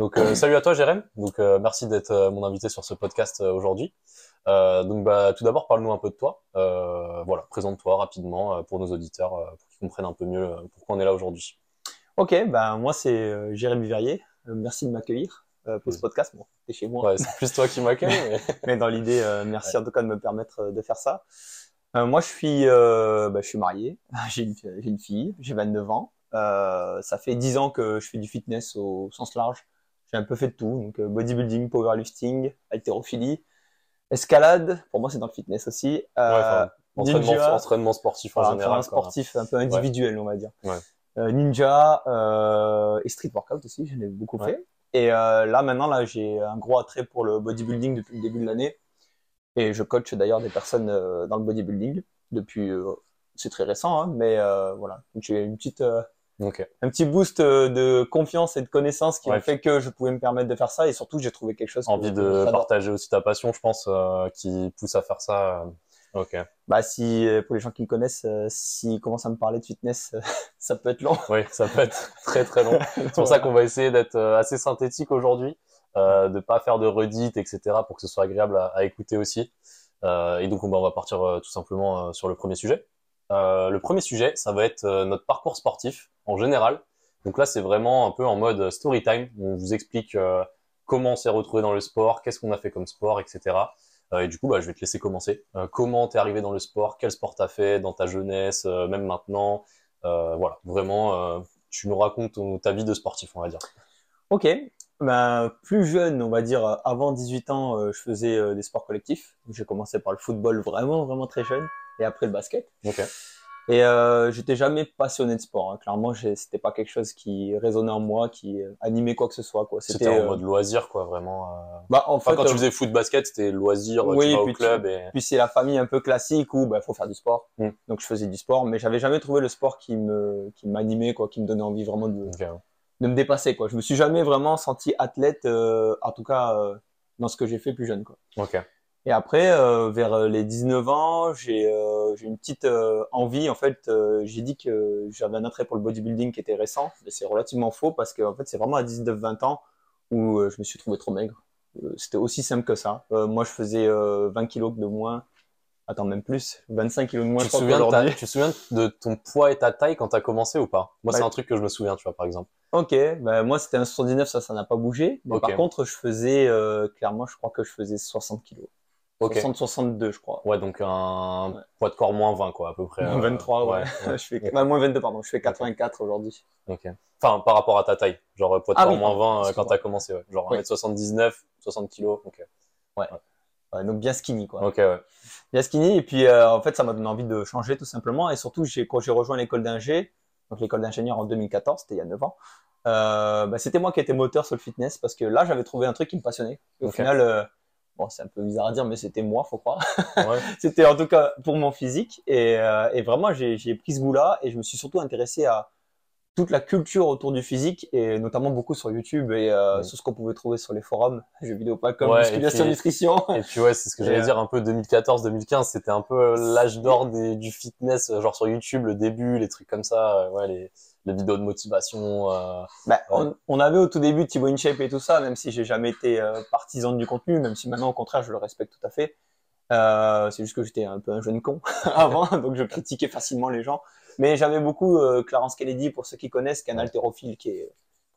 Donc euh, salut à toi Jérém. Donc euh, merci d'être euh, mon invité sur ce podcast aujourd'hui. Donc bah tout d'abord parle-nous un peu de toi. Voilà, présente-toi rapidement pour nos auditeurs pour qu'ils comprennent un peu mieux pourquoi on est là aujourd'hui. Ok, ben moi c'est Jérémy Verrier. Merci de m'accueillir pour ce podcast. Bon, t'es chez moi, Ouais, c'est plus toi qui m'accueille. mais- mais dans l'idée, merci en tout cas de me permettre de faire ça. Moi, je suis, bah, je suis marié. J'ai une, une fille. J'ai 29 ans. Ça fait 10 ans que je fais du fitness au sens large. J'ai un peu fait de tout, donc euh, bodybuilding, powerlifting, haltérophilie, escalade. Pour moi, c'est dans le fitness aussi. Euh, Ouais, enfin, entraînement, ninja. entraînement sportif en général. entraînement sportif un peu individuel, on va dire. Ouais. Euh, ninja euh, et street workout aussi, j'en ai beaucoup fait. Et là maintenant, là, j'ai un gros attrait pour le bodybuilding depuis le début de l'année. Et je coach d'ailleurs des personnes dans le bodybuilding depuis. c'est très récent, hein, mais voilà. Donc j'ai une petite, euh, Ok. un petit boost euh, de confiance et de connaissances qui Ouais. fait que je pouvais me permettre de faire ça. Et surtout, j'ai trouvé quelque chose. Envie de partager aussi ta passion, je pense, euh, qui pousse à faire ça. euh, Ok. Bah si pour les gens qui me connaissent, euh, s'ils commencent à me parler de fitness, euh, ça peut être long. Oui, ça peut être très très long. C'est pour ça qu'on va essayer d'être assez synthétique aujourd'hui, de pas faire de redites, etc., pour que ce soit agréable à, à écouter aussi. Et donc on va, partir tout simplement sur le premier sujet. Euh, le premier sujet, ça va être euh, notre parcours sportif en général. Donc là, c'est vraiment un peu en mode story time. On vous explique euh, comment on s'est retrouvé dans le sport, qu'est-ce qu'on a fait comme sport, etc. Et du coup, bah, je vais te laisser commencer. Comment t'es arrivé dans le sport Quel sport t'as fait dans ta jeunesse, même maintenant Voilà, vraiment, tu nous racontes ta vie de sportif, on va dire. Ok. Ben, plus jeune, on va dire, avant 18 ans, je faisais des sports collectifs. J'ai commencé par le football vraiment, vraiment très jeune, et après le basket. Et euh, j'étais jamais passionné de sport. hein. Clairement, c'était pas quelque chose qui résonnait en moi, qui animait quoi que ce soit. C'était en euh, mode loisir, quoi, vraiment. euh. bah, en Enfin, fait, quand tu euh, faisais foot, basket, c'était loisir, Oui, tu vas au puis tu- club et... Puis c'est la famille un peu classique où bah faut faire du sport. Mm. Donc je faisais du sport, mais j'avais jamais trouvé le sport qui me qui m'animait quoi, qui me donnait envie vraiment de, de me dépasser quoi. Je me suis jamais vraiment senti athlète, euh, en tout cas dans ce que j'ai fait plus jeune quoi. Ok. Et après, euh, vers euh, les 19 ans, j'ai euh, j'ai une petite euh, envie. En fait, j'ai dit que j'avais un attrait pour le bodybuilding qui était récent, mais c'est relativement faux parce que en fait, c'est vraiment à 19-20 ans où je me suis trouvé trop maigre. C'était aussi simple que ça. Moi, je faisais euh, 20 kilos de moins. Attends, même plus. 25 kilos de moins, Tu te, souviens de ta- tu te souviens de ton poids et ta taille quand t'as commencé ou pas? Moi, c'est Ouais. un truc que je me souviens, tu vois, par exemple. Ok, ben moi c'était un 79, ça, ça n'a pas bougé. Mais par contre, je faisais, clairement, je crois que je faisais 60 kilos. Ok. 60-62, je crois. Ouais, donc un Ouais. poids de corps moins 20, quoi, à peu près. euh, 23, ouais. ouais. je fais, bah, moins 22, pardon. Je fais 84 aujourd'hui. Ok. Enfin, par rapport à ta taille. Genre, poids de Ah corps oui, moins pardon, 20 euh, quand t'as commencé, ouais. Genre Oui. 1m79, 60 kilos. Ok. Ouais, donc bien skinny, quoi. Ok, ouais. Bien skinny. Et puis, euh, en fait, ça m'a donné envie de changer, tout simplement. Et surtout, j'ai, quand j'ai rejoint l'école d'ingé, donc l'école d'ingénieur en 2014, c'était il y a 9 ans, euh, bah, c'était moi qui étais moteur sur le fitness parce que là, j'avais trouvé un truc qui me passionnait. Et au final, euh, bon, c'est un peu bizarre à dire, mais c'était moi, faut croire. Ouais. C'était en tout cas pour mon physique. Et, euh, et vraiment, j'ai j'ai pris ce goût-là et je me suis surtout intéressé à toute la culture autour du physique et notamment beaucoup sur YouTube et euh, Oui. sur ce qu'on pouvait trouver sur les forums, jeux vidéo pas comme Ouais, et musculation, puis- nutrition. Et puis ouais, c'est ce que Et, j'allais euh, dire un peu 2014-2015, c'était un peu euh, l'âge d'or du fitness, euh, genre sur YouTube, le début, les trucs comme ça, ouais, les, les vidéos de motivation. euh, Bah, on, on avait au tout début Thibaut InShape et tout ça, même si j'ai jamais été partisan du contenu, même si maintenant au contraire je le respecte tout à fait. C'est juste que j'étais un peu un jeune con avant, donc je critiquais facilement les gens. Mais j'avais beaucoup euh, Clarence Kennedy, pour ceux qui connaissent, qui est un haltérophile qui est...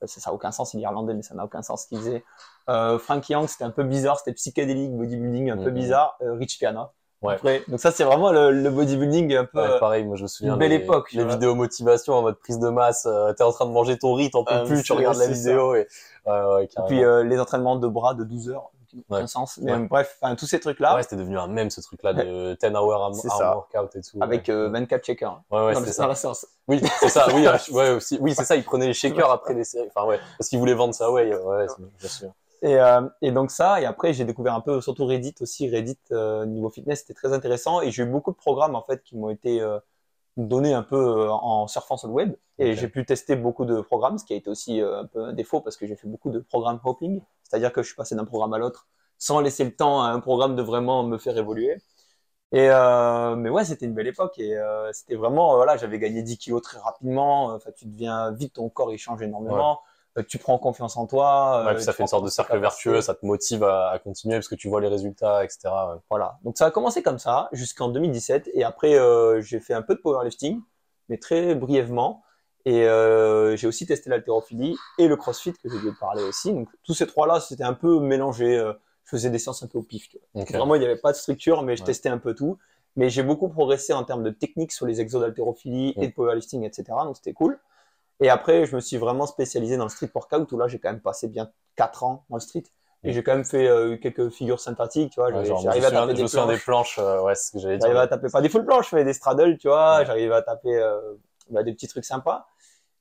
Ça n'a aucun sens, il est irlandais, mais ça n'a aucun sens ce qu'il faisait. Euh, Frank Young, c'était un peu bizarre, c'était psychédélique, bodybuilding un peu Mhm. bizarre. Euh, Rich Piana. Ouais. Après, donc ça c'est vraiment le, le bodybuilding un peu... ouais, pareil, moi je me souviens. une belle les, époque, Les vidéos motivation en mode prise de masse, euh, t'es en train de manger ton riz, t'en peux Ah, plus, tu regardes la vidéo et. Ouais, ouais, Et puis euh, les entraînements de bras de 12 heures, Ouais. sens. Mais Ouais. bref, enfin, tous ces trucs-là, Ouais, c'était devenu un même ce truc-là de 10 hour arm, C'est workout et tout. avec ouais. euh, 24 checkers. Ouais, ouais, le- ça. dans la séance. Oui, c'est ça, oui, euh, ouais, aussi. Oui, c'est ça, ils prenaient les shakers après les séries. Enfin, ouais, parce qu'ils voulaient vendre ça, ouais, ouais, ouais, c'est- bien sûr. Et, euh, et donc ça, et après j'ai découvert un peu, surtout Reddit aussi, Reddit euh, niveau fitness, c'était très intéressant. Et j'ai eu beaucoup de programmes en fait qui m'ont été euh, donnés un peu euh, en surfant sur le web. Et j'ai pu tester beaucoup de programmes, ce qui a été aussi euh, un peu un défaut parce que j'ai fait beaucoup de programmes hopping, c'est-à-dire que je suis passé d'un programme à l'autre sans laisser le temps à un programme de vraiment me faire évoluer. Et euh, mais ouais, c'était une belle époque et euh, c'était vraiment euh, voilà, j'avais gagné 10 kilos très rapidement. Enfin, tu deviens vite, ton corps il change énormément. tu prends confiance en toi. Ouais, puis ça fait une sorte de cercle vertueux, ça te motive à, à continuer parce que tu vois les résultats, etc. ouais. Voilà. Donc ça a commencé comme ça jusqu'en 2017 et après euh, j'ai fait un peu de powerlifting, mais très brièvement. Et euh, j'ai aussi testé l'haltérophilie et le crossfit que j'ai dû parler aussi. Donc tous ces trois-là, c'était un peu mélangé. euh, je faisais des séances un peu au pif. tu vois. Ok. Vraiment, il n'y avait pas de structure, mais je Ouais. testais un peu tout. Mais j'ai beaucoup progressé en termes de technique sur les exos d'haltérophilie et Mm. de powerlifting, etc. Donc c'était cool. Et après, je me suis vraiment spécialisé dans le street workout où là, j'ai quand même passé bien 4 ans dans le street. Et j'ai quand même fait euh, quelques figures sympathiques, tu vois. J'arrivais à taper des souviens des planches. planches, euh, ouais, ce que j'allais dire. J'arrivais à taper pas des full planches, mais des straddles, tu vois. Ouais. J'arrivais à taper euh, bah, des petits trucs sympas.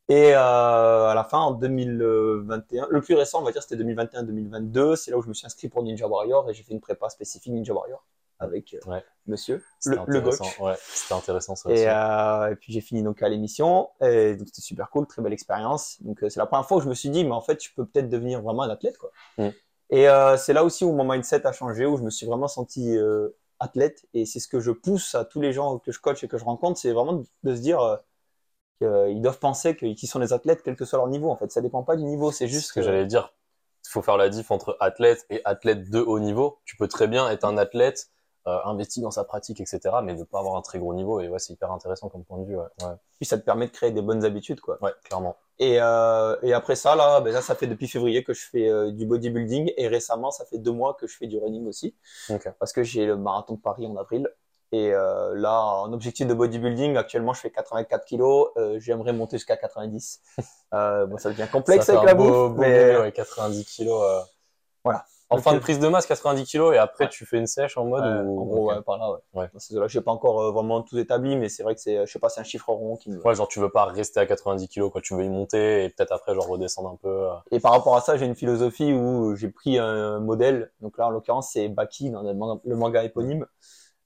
Et euh, à la fin, en 2021, le plus récent, on va dire, c'était 2021-2022. C'est là où je me suis inscrit pour Ninja Warrior et j'ai fait une prépa spécifique Ninja Warrior avec euh, Ouais. monsieur, le, le coach. Ouais, c'était intéressant ça aussi. Et, euh, et puis j'ai fini donc à l'émission et donc c'était super cool, très belle expérience. Donc c'est la première fois où je me suis dit mais en fait je peux peut-être devenir vraiment un athlète quoi. Mm. Et c'est là aussi où mon mindset a changé, où je me suis vraiment senti athlète et c'est ce que je pousse à tous les gens que je coach et que je rencontre, c'est vraiment de se dire euh, qu'ils doivent penser qu'ils sont des athlètes quel que soit leur niveau en fait. Ça dépend pas du niveau, c'est juste ce que j'allais dire. Il faut faire la diff entre athlète et athlète de haut niveau. Tu peux très bien être un athlète euh, investi dans sa pratique, etc., mais ne pas avoir un très gros niveau. Et ouais, c'est hyper intéressant comme point de vue. Ouais, ouais, puis ça te permet de créer des bonnes habitudes quoi. ouais clairement. Et, euh, et après ça, là, ben là, ça fait depuis février que je fais euh, du bodybuilding et récemment, ça fait deux mois que je fais du running aussi Ok. parce que j'ai le marathon de Paris en avril. Et euh, là, en objectif de bodybuilding, actuellement, je fais 84 kilos. Euh, J'aimerais monter jusqu'à 90. Euh, bon, ça devient complexe Ça fait avec un la beau- bouffe, beau mais ouais, 90 kilos. euh. Voilà. En Donc, fin de euh, prise de masse, 90 kilos, et après Ouais. tu fais une sèche en mode ou... en gros, ouais, par là, ouais. Ces eaux-là, j'ai pas encore vraiment tout établi, mais c'est vrai que c'est, je sais pas, c'est un chiffre rond qui me. Ouais, genre tu veux pas rester à 90 kilos, quoi. Tu veux y monter et peut-être après genre redescendre un peu. Et par rapport à ça, j'ai une philosophie où j'ai pris un modèle. Donc là, en l'occurrence, c'est Baki dans le manga, le manga éponyme.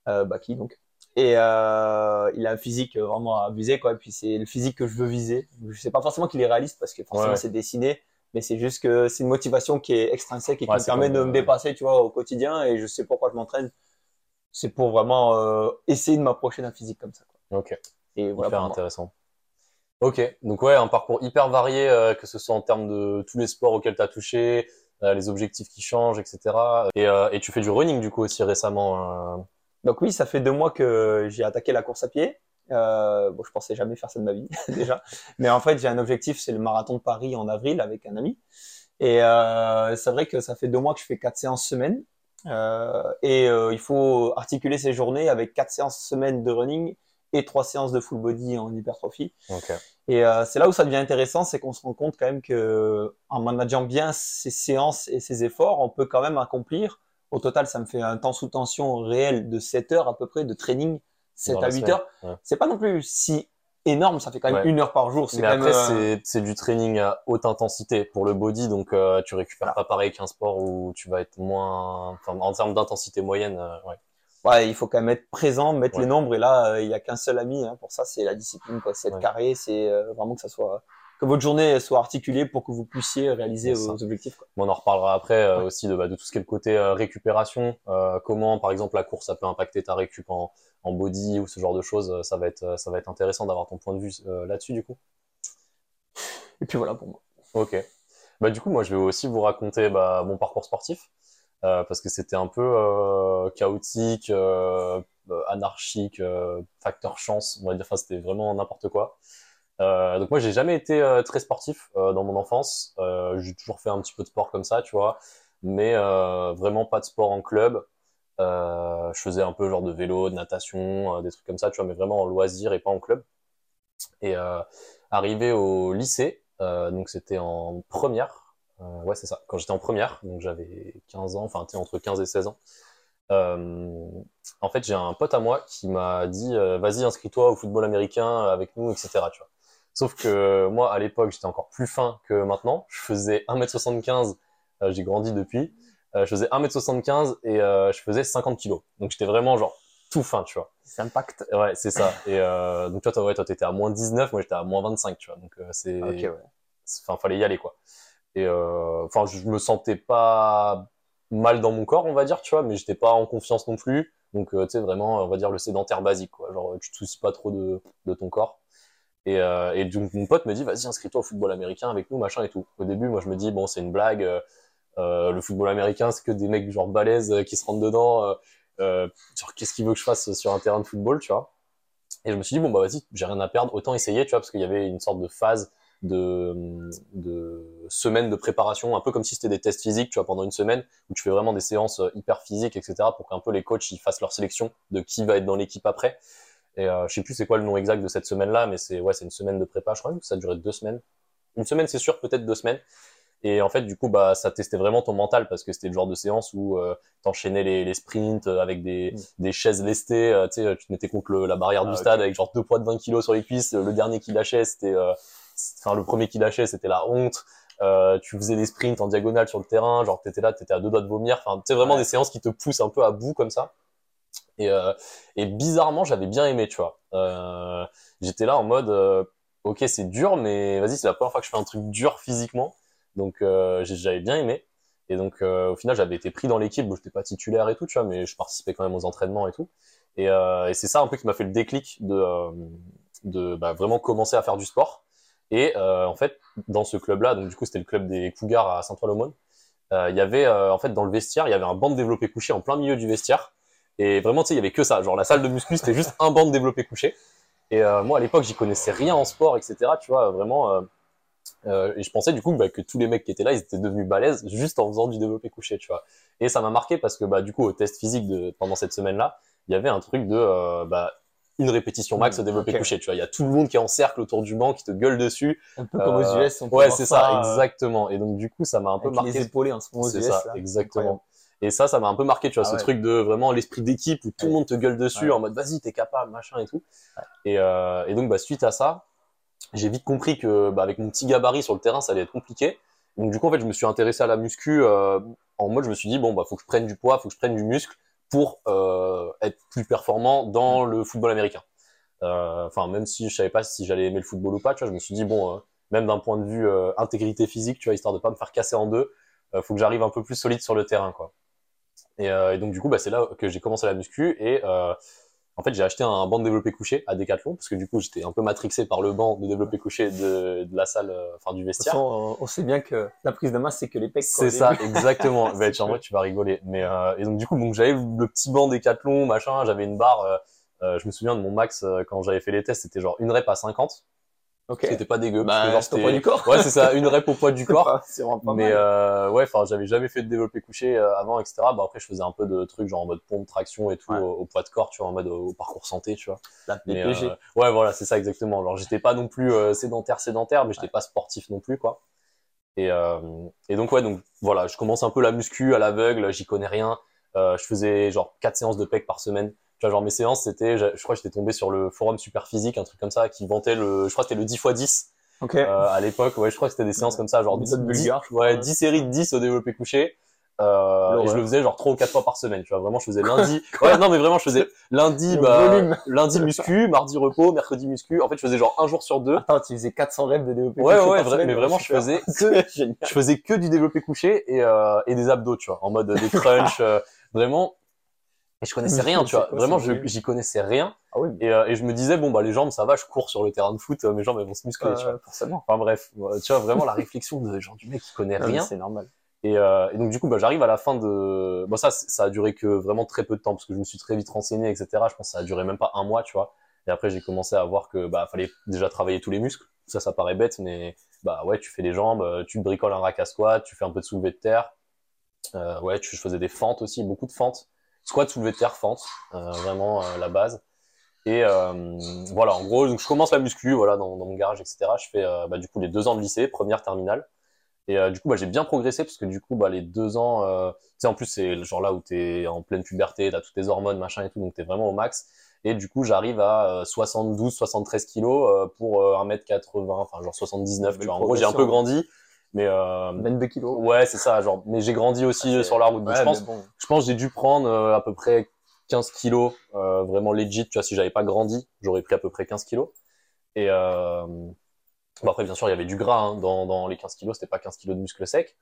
Euh, Baki, donc. Et euh, il a un physique vraiment abusé, quoi. Et puis c'est le physique que je veux viser. Je sais pas forcément qu'il est réaliste parce que forcément Ouais. c'est dessiné, mais c'est juste que c'est une motivation qui est extrinsèque et qui Ouais, me permet comme, de euh, me dépasser, tu vois, au quotidien. Et je sais pourquoi je m'entraîne. C'est pour vraiment euh, essayer de m'approcher d'un physique comme ça. Quoi. Ok. Et voilà. Hyper pour moi. intéressant. Ok, donc ouais, un parcours hyper varié, euh, que ce soit en termes de tous les sports auxquels tu as touché, euh, les objectifs qui changent, etc. Et, euh, et tu fais du running du coup aussi récemment. Donc oui, ça fait deux mois que j'ai attaqué la course à pied. Euh, bon, je pensais jamais faire ça de ma vie déjà, mais en fait j'ai un objectif, c'est le marathon de Paris en avril avec un ami. Et euh, c'est vrai que ça fait deux mois que je fais quatre séances semaine. Euh, et euh, il faut articuler ces journées avec quatre séances semaine de running et trois séances de full body en hypertrophie. Et c'est là où ça devient intéressant, c'est qu'on se rend compte quand même que en manageant bien ces séances et ces efforts, on peut quand même accomplir. Au total, ça me fait un temps sous tension réel de 7 heures à peu près de training, 7 Dans à la 8 semaine, heures. ouais. C'est pas non plus si énorme, ça fait quand même Ouais. une heure par jour. C'est Mais quand après, même, euh, c'est du training à haute intensité pour le body, donc euh, tu récupères pas pareil qu'un sport où tu vas être moins, enfin en termes d'intensité moyenne, euh, ouais. ouais, il faut quand même être présent, mettre Ouais. les nombres. Et là, euh, il y a qu'un seul ami. Hein, pour ça, c'est la discipline. C'est être carré, c'est vraiment que ça soit que votre journée soit articulée pour que vous puissiez réaliser vos objectifs. Quoi. Bon, on en reparlera après euh, Ouais. aussi de, bah, de tout ce qui est le côté euh, récupération, euh, comment par exemple la course ça peut impacter ta récup en, en body ou ce genre de choses. Ça va être, ça va être intéressant d'avoir ton point de vue là-dessus du coup. Et puis voilà pour moi. Ok. Bah du coup, moi je vais aussi vous raconter bah, mon parcours sportif parce que c'était un peu chaotique, anarchique, facteur chance, on va dire. Enfin, c'était vraiment n'importe quoi. Euh, donc moi, j'ai jamais été euh, très sportif euh, dans mon enfance. J'ai toujours fait un petit peu de sport comme ça, tu vois, mais vraiment pas de sport en club. Je faisais un peu genre de vélo, de natation, des trucs comme ça, tu vois, mais vraiment en loisir et pas en club. Et arrivé au lycée, donc c'était en première, ouais c'est ça, quand j'étais en première, donc j'avais 15 ans, enfin sais, entre 15 et 16 ans. En fait, j'ai un pote à moi qui m'a dit vas-y inscris-toi au football américain avec nous, etc. Tu vois. Sauf que moi à l'époque j'étais encore plus fin que maintenant. Je faisais 1m75, euh, j'ai grandi depuis. Euh, je faisais 1m75 et euh, je faisais 50 kilos. Donc j'étais vraiment genre tout fin, tu vois. C'est impact. Ouais, c'est ça. Et euh, donc toi, toi, ouais, toi, t'étais à moins 19, moi j'étais à moins 25, tu vois. Donc euh, c'est, Ok, ouais. enfin, fallait y aller, quoi. Et euh, enfin, je me sentais pas mal dans mon corps, on va dire, tu vois, mais j'étais pas en confiance non plus. Donc, euh, tu sais, vraiment, on va dire le sédentaire basique, quoi. Genre, tu te soucies pas trop de, de ton corps. Et, euh, et donc mon pote me dit vas-y inscris-toi au football américain avec nous machin et tout. Au début moi je me dis bon c'est une blague, euh, euh le football américain c'est que des mecs genre balèzes euh, qui se rentrent dedans, genre qu'est-ce qu'il veut que je fasse sur un terrain de football tu vois. Et je me suis dit bon bah vas-y j'ai rien à perdre autant essayer tu vois parce qu'il y avait une sorte de phase de, de semaines de préparation, un peu comme si c'était des tests physiques, tu vois, pendant une semaine, où tu fais vraiment des séances hyper physiques, etc., pour qu'un peu les coachs ils fassent leur sélection de qui va être dans l'équipe après. Et euh, je sais plus c'est quoi le nom exact de cette semaine-là, mais c'est ouais, c'est une semaine de prépa. Je crois que ça a duré deux semaines. Une semaine, c'est sûr, peut-être deux semaines. Et en fait, du coup, bah, ça testait vraiment ton mental parce que c'était le genre de séance où euh, t'enchaînais les, les sprints avec des, mm. des chaises lestées. Euh, tu tu te mettais contre le, la barrière ah, du stade avec genre deux poids de 20 kilos sur les cuisses. Le dernier qui lâchait, c'était, euh, enfin, le premier qui lâchait, c'était la honte. Euh, tu faisais des sprints en diagonale sur le terrain, genre t'étais là, t'étais à deux doigts de vomir. Enfin, c'est vraiment des séances qui te poussent un peu à bout comme ça. Et, euh, et bizarrement, j'avais bien aimé, tu vois. Euh, j'étais là en mode, euh, ok, c'est dur, mais vas-y, c'est la première fois que je fais un truc dur physiquement. Donc, j'avais bien aimé. Et donc, au final, j'avais été pris dans l'équipe. Bon, j'étais pas titulaire et tout, tu vois, mais je participais quand même aux entraînements et tout. Et, c'est ça un peu qui m'a fait le déclic de, de bah, vraiment commencer à faire du sport. Et en fait, dans ce club-là, donc du coup, c'était le club des Cougars à Saint-Ouen-l'Aumône. Il y avait en fait dans le vestiaire, il y avait un banc de développé couché en plein milieu du vestiaire et vraiment, tu sais, il y avait que ça. Genre, la salle de muscu, c'était juste un banc de développé couché. Et euh, moi, à l'époque, j'y connaissais rien en sport, etc. Tu vois, vraiment. Euh, euh, et je pensais du coup bah, que tous les mecs qui étaient là, ils étaient devenus balèzes juste en faisant du développé couché, tu vois. Et ça m'a marqué parce que bah du coup, au test physique de pendant cette semaine-là, il y avait un truc de euh, bah une répétition max au développé couché, tu vois. Il y a tout le monde qui est en cercle autour du banc, qui te gueule dessus. Un peu comme aux US. On ouais, c'est ça, exactement. Et donc du coup, ça m'a un peu marqué. Les épaulés en ce moment C'est ça, exactement. Et ça, ça m'a un peu marqué, tu vois, ah ce truc de vraiment l'esprit d'équipe où tout le monde te gueule dessus en mode vas-y, t'es capable, machin et tout. Et, euh, et, donc, bah, suite à ça, j'ai vite compris que bah, avec mon petit gabarit sur le terrain, ça allait être compliqué. Donc, du coup, en fait, je me suis intéressé à la muscu euh, en mode, je me suis dit, bon, bah, faut que je prenne du poids, faut que je prenne du muscle pour euh, être plus performant dans le football américain. Enfin, même si je savais pas si j'allais aimer le football ou pas, tu vois, je me suis dit, bon, même d'un point de vue intégrité physique, tu vois, histoire de pas me faire casser en deux, faut que j'arrive un peu plus solide sur le terrain, quoi. Et, euh, et, donc du coup, bah, c'est là que j'ai commencé la muscu et euh, en fait j'ai acheté un banc de développé couché à Decathlon parce que du coup j'étais un peu matrixé par le banc de développé couché de, de la salle, euh, enfin du vestiaire. De toute façon, on sait bien que la prise de masse c'est que les pecs. C'est ça, exactement. bah, en vrai tu vas rigoler. Mais et donc du coup donc j'avais le petit banc Decathlon machin, j'avais une barre. Je me souviens de mon max quand j'avais fait les tests, c'était genre une rep à 50. Okay. C'était pas dégueu. Bah, parce que genre, poids du corps. Ouais, c'est ça, une rep au poids du corps. c'est vraiment pas Mais mal. euh, ouais, enfin, j'avais jamais fait de développé couché euh, avant, etc. Bah après, je faisais un peu de trucs genre en mode pompe, traction et tout Ouais. au, au poids de corps, tu vois, en mode au, au parcours santé, tu vois. La Mais, PPG. euh, ouais, voilà, c'est ça exactement. Alors, j'étais pas non plus euh, sédentaire, sédentaire, mais j'étais pas sportif non plus, quoi. Et, euh, et donc ouais, donc voilà, je commence un peu la muscu à l'aveugle, j'y connais rien. Euh, je faisais genre quatre séances de pec par semaine. Tu vois, genre mes séances, c'était, je crois que j'étais tombé sur le forum super physique, un truc comme ça, qui vantait le, je crois que c'était le 10 x 10 Ok. euh, à l'époque. Ouais, je crois que c'était des séances comme ça, genre 10, Méthode bulgare, je ouais, crois. 10 séries de 10 au développé couché. Euh, et je le faisais genre trois ou quatre fois par semaine, tu vois. Vraiment, je faisais lundi. ouais, non, mais vraiment, je faisais lundi, bah, lundi muscu, mardi repos, mercredi muscu. En fait, je faisais genre un jour sur deux. Attends, tu faisais 400 reps de développé Ouais, couché ouais, semaine, mais vraiment, je faisais génial. Je faisais que du développé couché et, euh, et des abdos, tu vois, en mode des crunchs, euh, vraiment. Et je connaissais rien, tu vois. quoi, Vraiment, j'y connaissais rien. Ah oui, Et, euh, et je me disais, bon, bah, les jambes, ça va, je cours sur le terrain de foot, euh, mes jambes, elles vont se muscler, tu vois. forcément. Enfin bref, euh, tu vois vraiment la réflexion de genre du mec qui connaît rien. C'est normal. Et, euh, et donc du coup, bah, j'arrive à la fin de. Bon ça, ça a duré que vraiment très peu de temps parce que je me suis très vite renseigné, etc. Je pense que ça a duré même pas un mois, tu vois. Et après, j'ai commencé à voir que bah fallait déjà travailler tous les muscles. Ça, ça paraît bête, mais bah ouais, tu fais les jambes, tu bricoles un rack à squat, tu fais un peu de soulevé de terre. Ouais, tu, je faisais des fentes aussi, beaucoup de fentes. Squat, soulevé de terre, fente, euh, vraiment euh, la base. Et euh, voilà, en gros, donc je commence la muscu, voilà, dans, dans mon garage, etc. Je fais euh, bah, du coup les deux ans de lycée, première terminale. Et euh, du coup, bah, j'ai bien progressé parce que du coup, bah, les deux ans, euh, tu sais, en plus c'est le genre là où t'es en pleine puberté, t'as toutes tes hormones, machin et tout, donc t'es vraiment au max. Et du coup, j'arrive à euh, 72, 73 kilos euh, pour euh, 1m80, enfin genre 79, tu vois. En gros, j'ai un peu progression. grandi, mais euh, 22 kilos. ouais, c'est ça, genre. Mais j'ai grandi aussi Ah, euh, sur la route. Donc, Ouais, je pense, bon. je pense que j'ai dû prendre euh, à peu près 15 kilos, euh, vraiment legit. Tu vois, si j'avais pas grandi, j'aurais pris à peu près 15 kilos. Et euh, après, bien sûr, il y avait du gras hein, dans, dans les 15 kilos. C'était pas 15 kilos de muscle sec.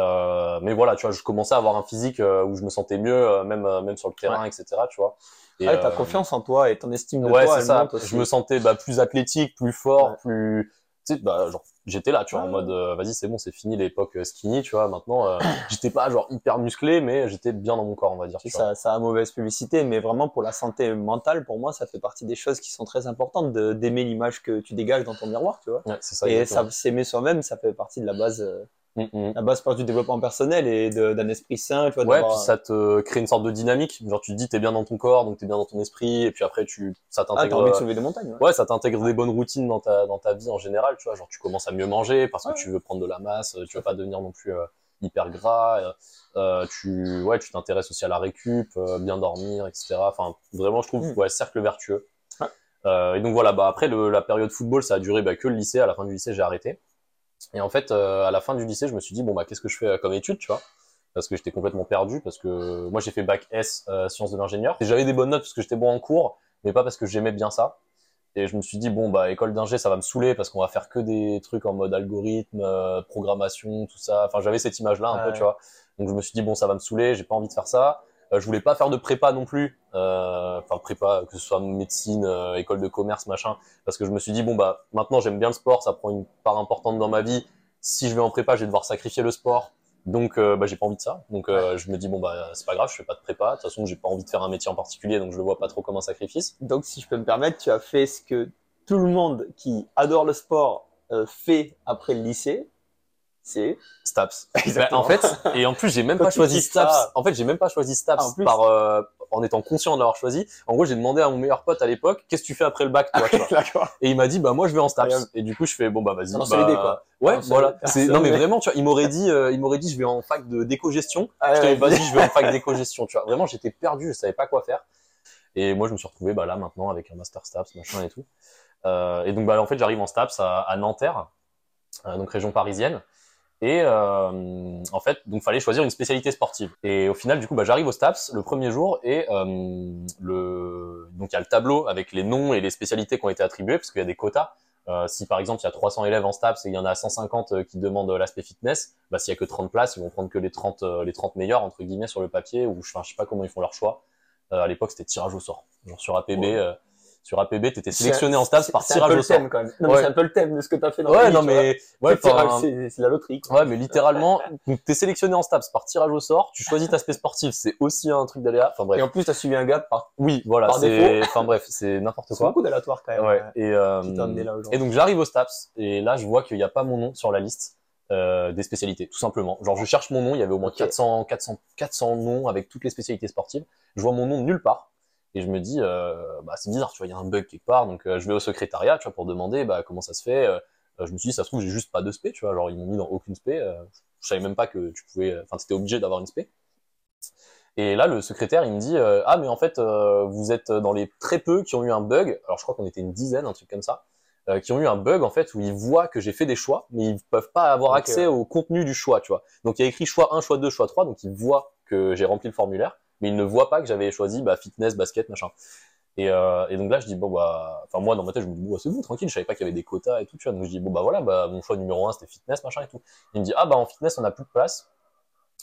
Euh, mais voilà, tu vois, je commençais à avoir un physique où je me sentais mieux, même même sur le terrain, etc. Tu vois. Et, ouais, ta confiance en toi et ton estime de ouais, toi, c'est ça. Je me sentais bah, plus athlétique, plus fort, plus, tu sais, bah, genre, j'étais là, tu vois, en mode, euh, vas-y, c'est bon, c'est fini l'époque euh, skinny, tu vois. Maintenant, euh, j'étais pas genre hyper musclé, mais j'étais bien dans mon corps, on va dire. Tu vois. ça, ça a mauvaise publicité, mais vraiment pour la santé mentale, pour moi, ça fait partie des choses qui sont très importantes de- d'aimer l'image que tu dégages dans ton miroir, tu vois. Ouais, c'est ça. et ça, s'aimer soi-même, ça fait partie de la base, euh, Mm, mm. la base pour du développement personnel et d'un esprit sain, tu vois. Ouais, puis ça te crée une sorte de dynamique. Genre, tu te dis, t'es bien dans ton corps, donc t'es bien dans ton esprit, et puis après, tu, ça Ah, t'intègre. envie de soulever des montagnes. ouais. Ouais, ça t'intègre des bonnes routines dans ta, dans ta vie en général, tu vois. Genre, tu commences à mieux manger parce que Ouais. tu veux prendre de la masse, tu veux pas devenir non plus euh, hyper gras. euh, euh, tu, ouais, tu t'intéresses aussi à la récup, euh, bien dormir, etc. Enfin, vraiment, je trouve, Mm. ouais, cercle vertueux. Euh, et donc voilà, bah après le, la période football, ça a duré bah, que le lycée. À la fin du lycée, j'ai arrêté. Et en fait, euh, à la fin du lycée, je me suis dit bon bah qu'est-ce que je fais euh, comme étude, tu vois? Parce que j'étais complètement perdu, parce que moi j'ai fait bac S euh, sciences de l'ingénieur. J'avais des bonnes notes parce que j'étais bon en cours, mais pas parce que j'aimais bien ça. Et je me suis dit bon bah école d'ingé, ça va me saouler parce qu'on va faire que des trucs en mode algorithme, euh, programmation, tout ça. Enfin j'avais cette image-là un peu, tu vois. Donc je me suis dit bon ça va me saouler, j'ai pas envie de faire ça. Euh, je voulais pas faire de prépa non plus, euh, enfin prépa que ce soit médecine, euh, école de commerce, machin, parce que je me suis dit bon bah maintenant j'aime bien le sport, ça prend une part importante dans ma vie. Si je vais en prépa, je vais devoir sacrifier le sport, donc bah j'ai pas envie de ça. Donc je me dis bon bah c'est pas grave, je fais pas de prépa. De toute façon j'ai pas envie de faire un métier en particulier, donc je le vois pas trop comme un sacrifice. Donc, si je peux me permettre, tu as fait ce que tout le monde qui adore le sport fait après le lycée. C'est Staps. Exactement. Bah, en fait, et en plus j'ai même pas choisi Staps. ça. En fait j'ai même pas choisi Staps Ah, en par euh, en étant conscient de l'avoir choisi. En gros j'ai demandé à mon meilleur pote à l'époque qu'est-ce que tu fais après le bac toi, tu vois? Et il m'a dit bah moi je vais en Staps. Et du coup je fais bon bah vas-y. Bah. Ouais voilà. C'est non mais vraiment tu vois il m'aurait dit euh, il m'aurait dit je vais en fac de d'éco-gestion. Ah, ouais, dit je vais en fac d'éco-gestion tu vois. Vraiment j'étais perdu je savais pas quoi faire. Et moi je me suis retrouvé bah là maintenant avec un master Staps machin et tout. Euh, et donc bah en fait j'arrive en Staps à, à Nanterre euh, donc région parisienne. Et euh, en fait, donc fallait choisir une spécialité sportive. Et au final, du coup, bah, j'arrive au STAPS le premier jour et euh, le donc il y a le tableau avec les noms et les spécialités qui ont été attribuées parce qu'il y a des quotas. Euh, si par exemple il y a 300 élèves en STAPS et il y en a 150 qui demandent l'aspect fitness, bah s'il y a que 30 places, ils vont prendre que les 30 euh, les 30 meilleurs entre guillemets sur le papier ou je, enfin, je sais pas comment ils font leur choix. Euh, à l'époque, c'était tirage au sort. Genre sur APB, Ouais. Sur APB, t'étais C'est- sélectionné en STAPS par c'est un tirage peu au le sort. thème, quand même. Non, Ouais. mais c'est un peu le thème de ce que tu as fait dans Ouais, non mais ouais, C'est c'est- c'est la loterie. Ouais, mais littéralement, t'es sélectionné en STAPS par tirage au sort, tu choisis ta spé sportive, c'est aussi un truc d'aléa. Enfin bref. Et en plus, tu as suivi un gars par, Oui, voilà, par c'est, enfin bref, c'est n'importe c'est quoi. beaucoup d'aléatoires quand même. Ouais. Et, euh, et donc j'arrive au STAPS et là je vois qu'il n'y a pas mon nom sur la liste euh, des spécialités, tout simplement. Genre je cherche mon nom, il y avait au moins Ok. 400, 400, 400 noms avec toutes les spécialités sportives. Je vois mon nom nulle part. Et je me dis, euh, bah, c'est bizarre, tu vois, il y a un bug quelque part. Donc, euh, je vais au secrétariat, tu vois, pour demander, bah, comment ça se fait. Euh, je me suis dit, ça se trouve, j'ai juste pas de spé, tu vois. Genre, ils m'ont mis dans aucune spé. Je savais même pas que tu pouvais, enfin, t'étais obligé d'avoir une spé. Et là, le secrétaire, il me dit, ah, mais en fait, vous êtes dans les très peu qui ont eu un bug. Alors, je crois qu'on était une dizaine, un truc comme ça, qui ont eu un bug, en fait, où ils voient que j'ai fait des choix, mais ils peuvent pas avoir accès au contenu du choix, tu vois. Donc, il y a écrit choix 1, choix 2, choix 3, donc ils voient que j'ai rempli le formulaire, mais ils ne voient pas que j'avais choisi, bah, fitness, basket, machin. Et, euh, et donc là, je dis, bon, bah, enfin, moi, dans ma tête, je me dis, bon, bah, c'est bon, tranquille, je savais pas qu'il y avait des quotas et tout, tu vois. Donc, je dis, bon, bah, voilà, bah, mon choix numéro un, c'était fitness, machin et tout. Il me dit, ah, bah, en fitness, on a plus de place.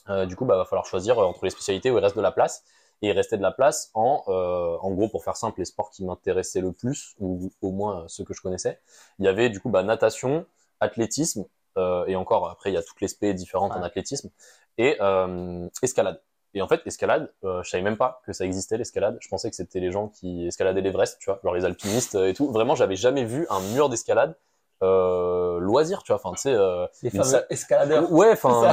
Euh, du coup, bah, va falloir choisir euh, entre les spécialités où il reste de la place. Et il restait de la place en, euh, en gros, pour faire simple, les sports qui m'intéressaient le plus, ou au moins ceux que je connaissais. Il y avait, du coup, bah, natation, athlétisme, et encore, après, il y a toutes les spé différentes en athlétisme, et escalade. Et en fait, escalade, euh, je savais même pas que ça existait l'escalade. Je pensais que c'était les gens qui escaladaient l'Everest, tu vois, genre les alpinistes euh, et tout. Vraiment, j'avais jamais vu un mur d'escalade euh, loisir, tu vois. Enfin, tu sais, euh, Les une fameux sa- escaladeurs. ouais, enfin,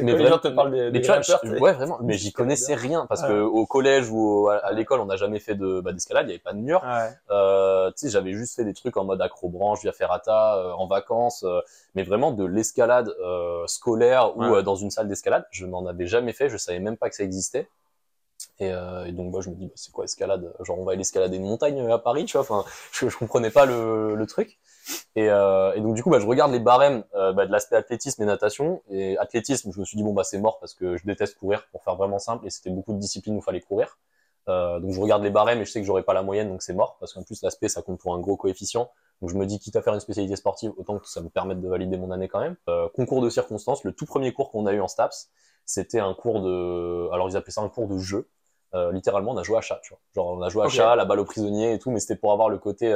mais les gens te parlent des, mais des tu vois, rappeurs, ouais, vraiment. Mais j'y connaissais rien parce que au collège ou à, à l'école, on n'a jamais fait de bah, d'escalade. Il y avait pas de mur. Ouais. Euh, tu sais, j'avais juste fait des trucs en mode acrobranche, via ferrata, euh, en vacances, euh, mais vraiment de l'escalade scolaire ou Ouais. dans une salle d'escalade, je n'en avais jamais fait. Je savais même pas que ça existait. Et, euh, et donc moi je me dis bah, c'est quoi escalade? Genre on va aller escalader une montagne à Paris, tu vois Enfin, je, je comprenais pas le, le truc. Et, euh, et donc du coup bah, je regarde les barèmes euh, bah, de l'aspect athlétisme et natation. Et athlétisme, je me suis dit bon bah c'est mort parce que je déteste courir pour faire vraiment simple et c'était beaucoup de disciplines où il fallait courir. Euh, donc je regarde les barèmes et je sais que j'aurai pas la moyenne, donc c'est mort, parce qu'en plus l'aspect ça compte pour un gros coefficient. Donc je me dis quitte à faire une spécialité sportive, autant que ça me permette de valider mon année quand même. Euh, concours de circonstances, le tout premier cours qu'on a eu en STAPS, c'était un cours de, alors ils appelaient ça un cours de jeu. Euh, littéralement, on a joué à chat, tu vois. Genre on a joué à chat, la balle aux prisonniers et tout, mais c'était pour avoir le côté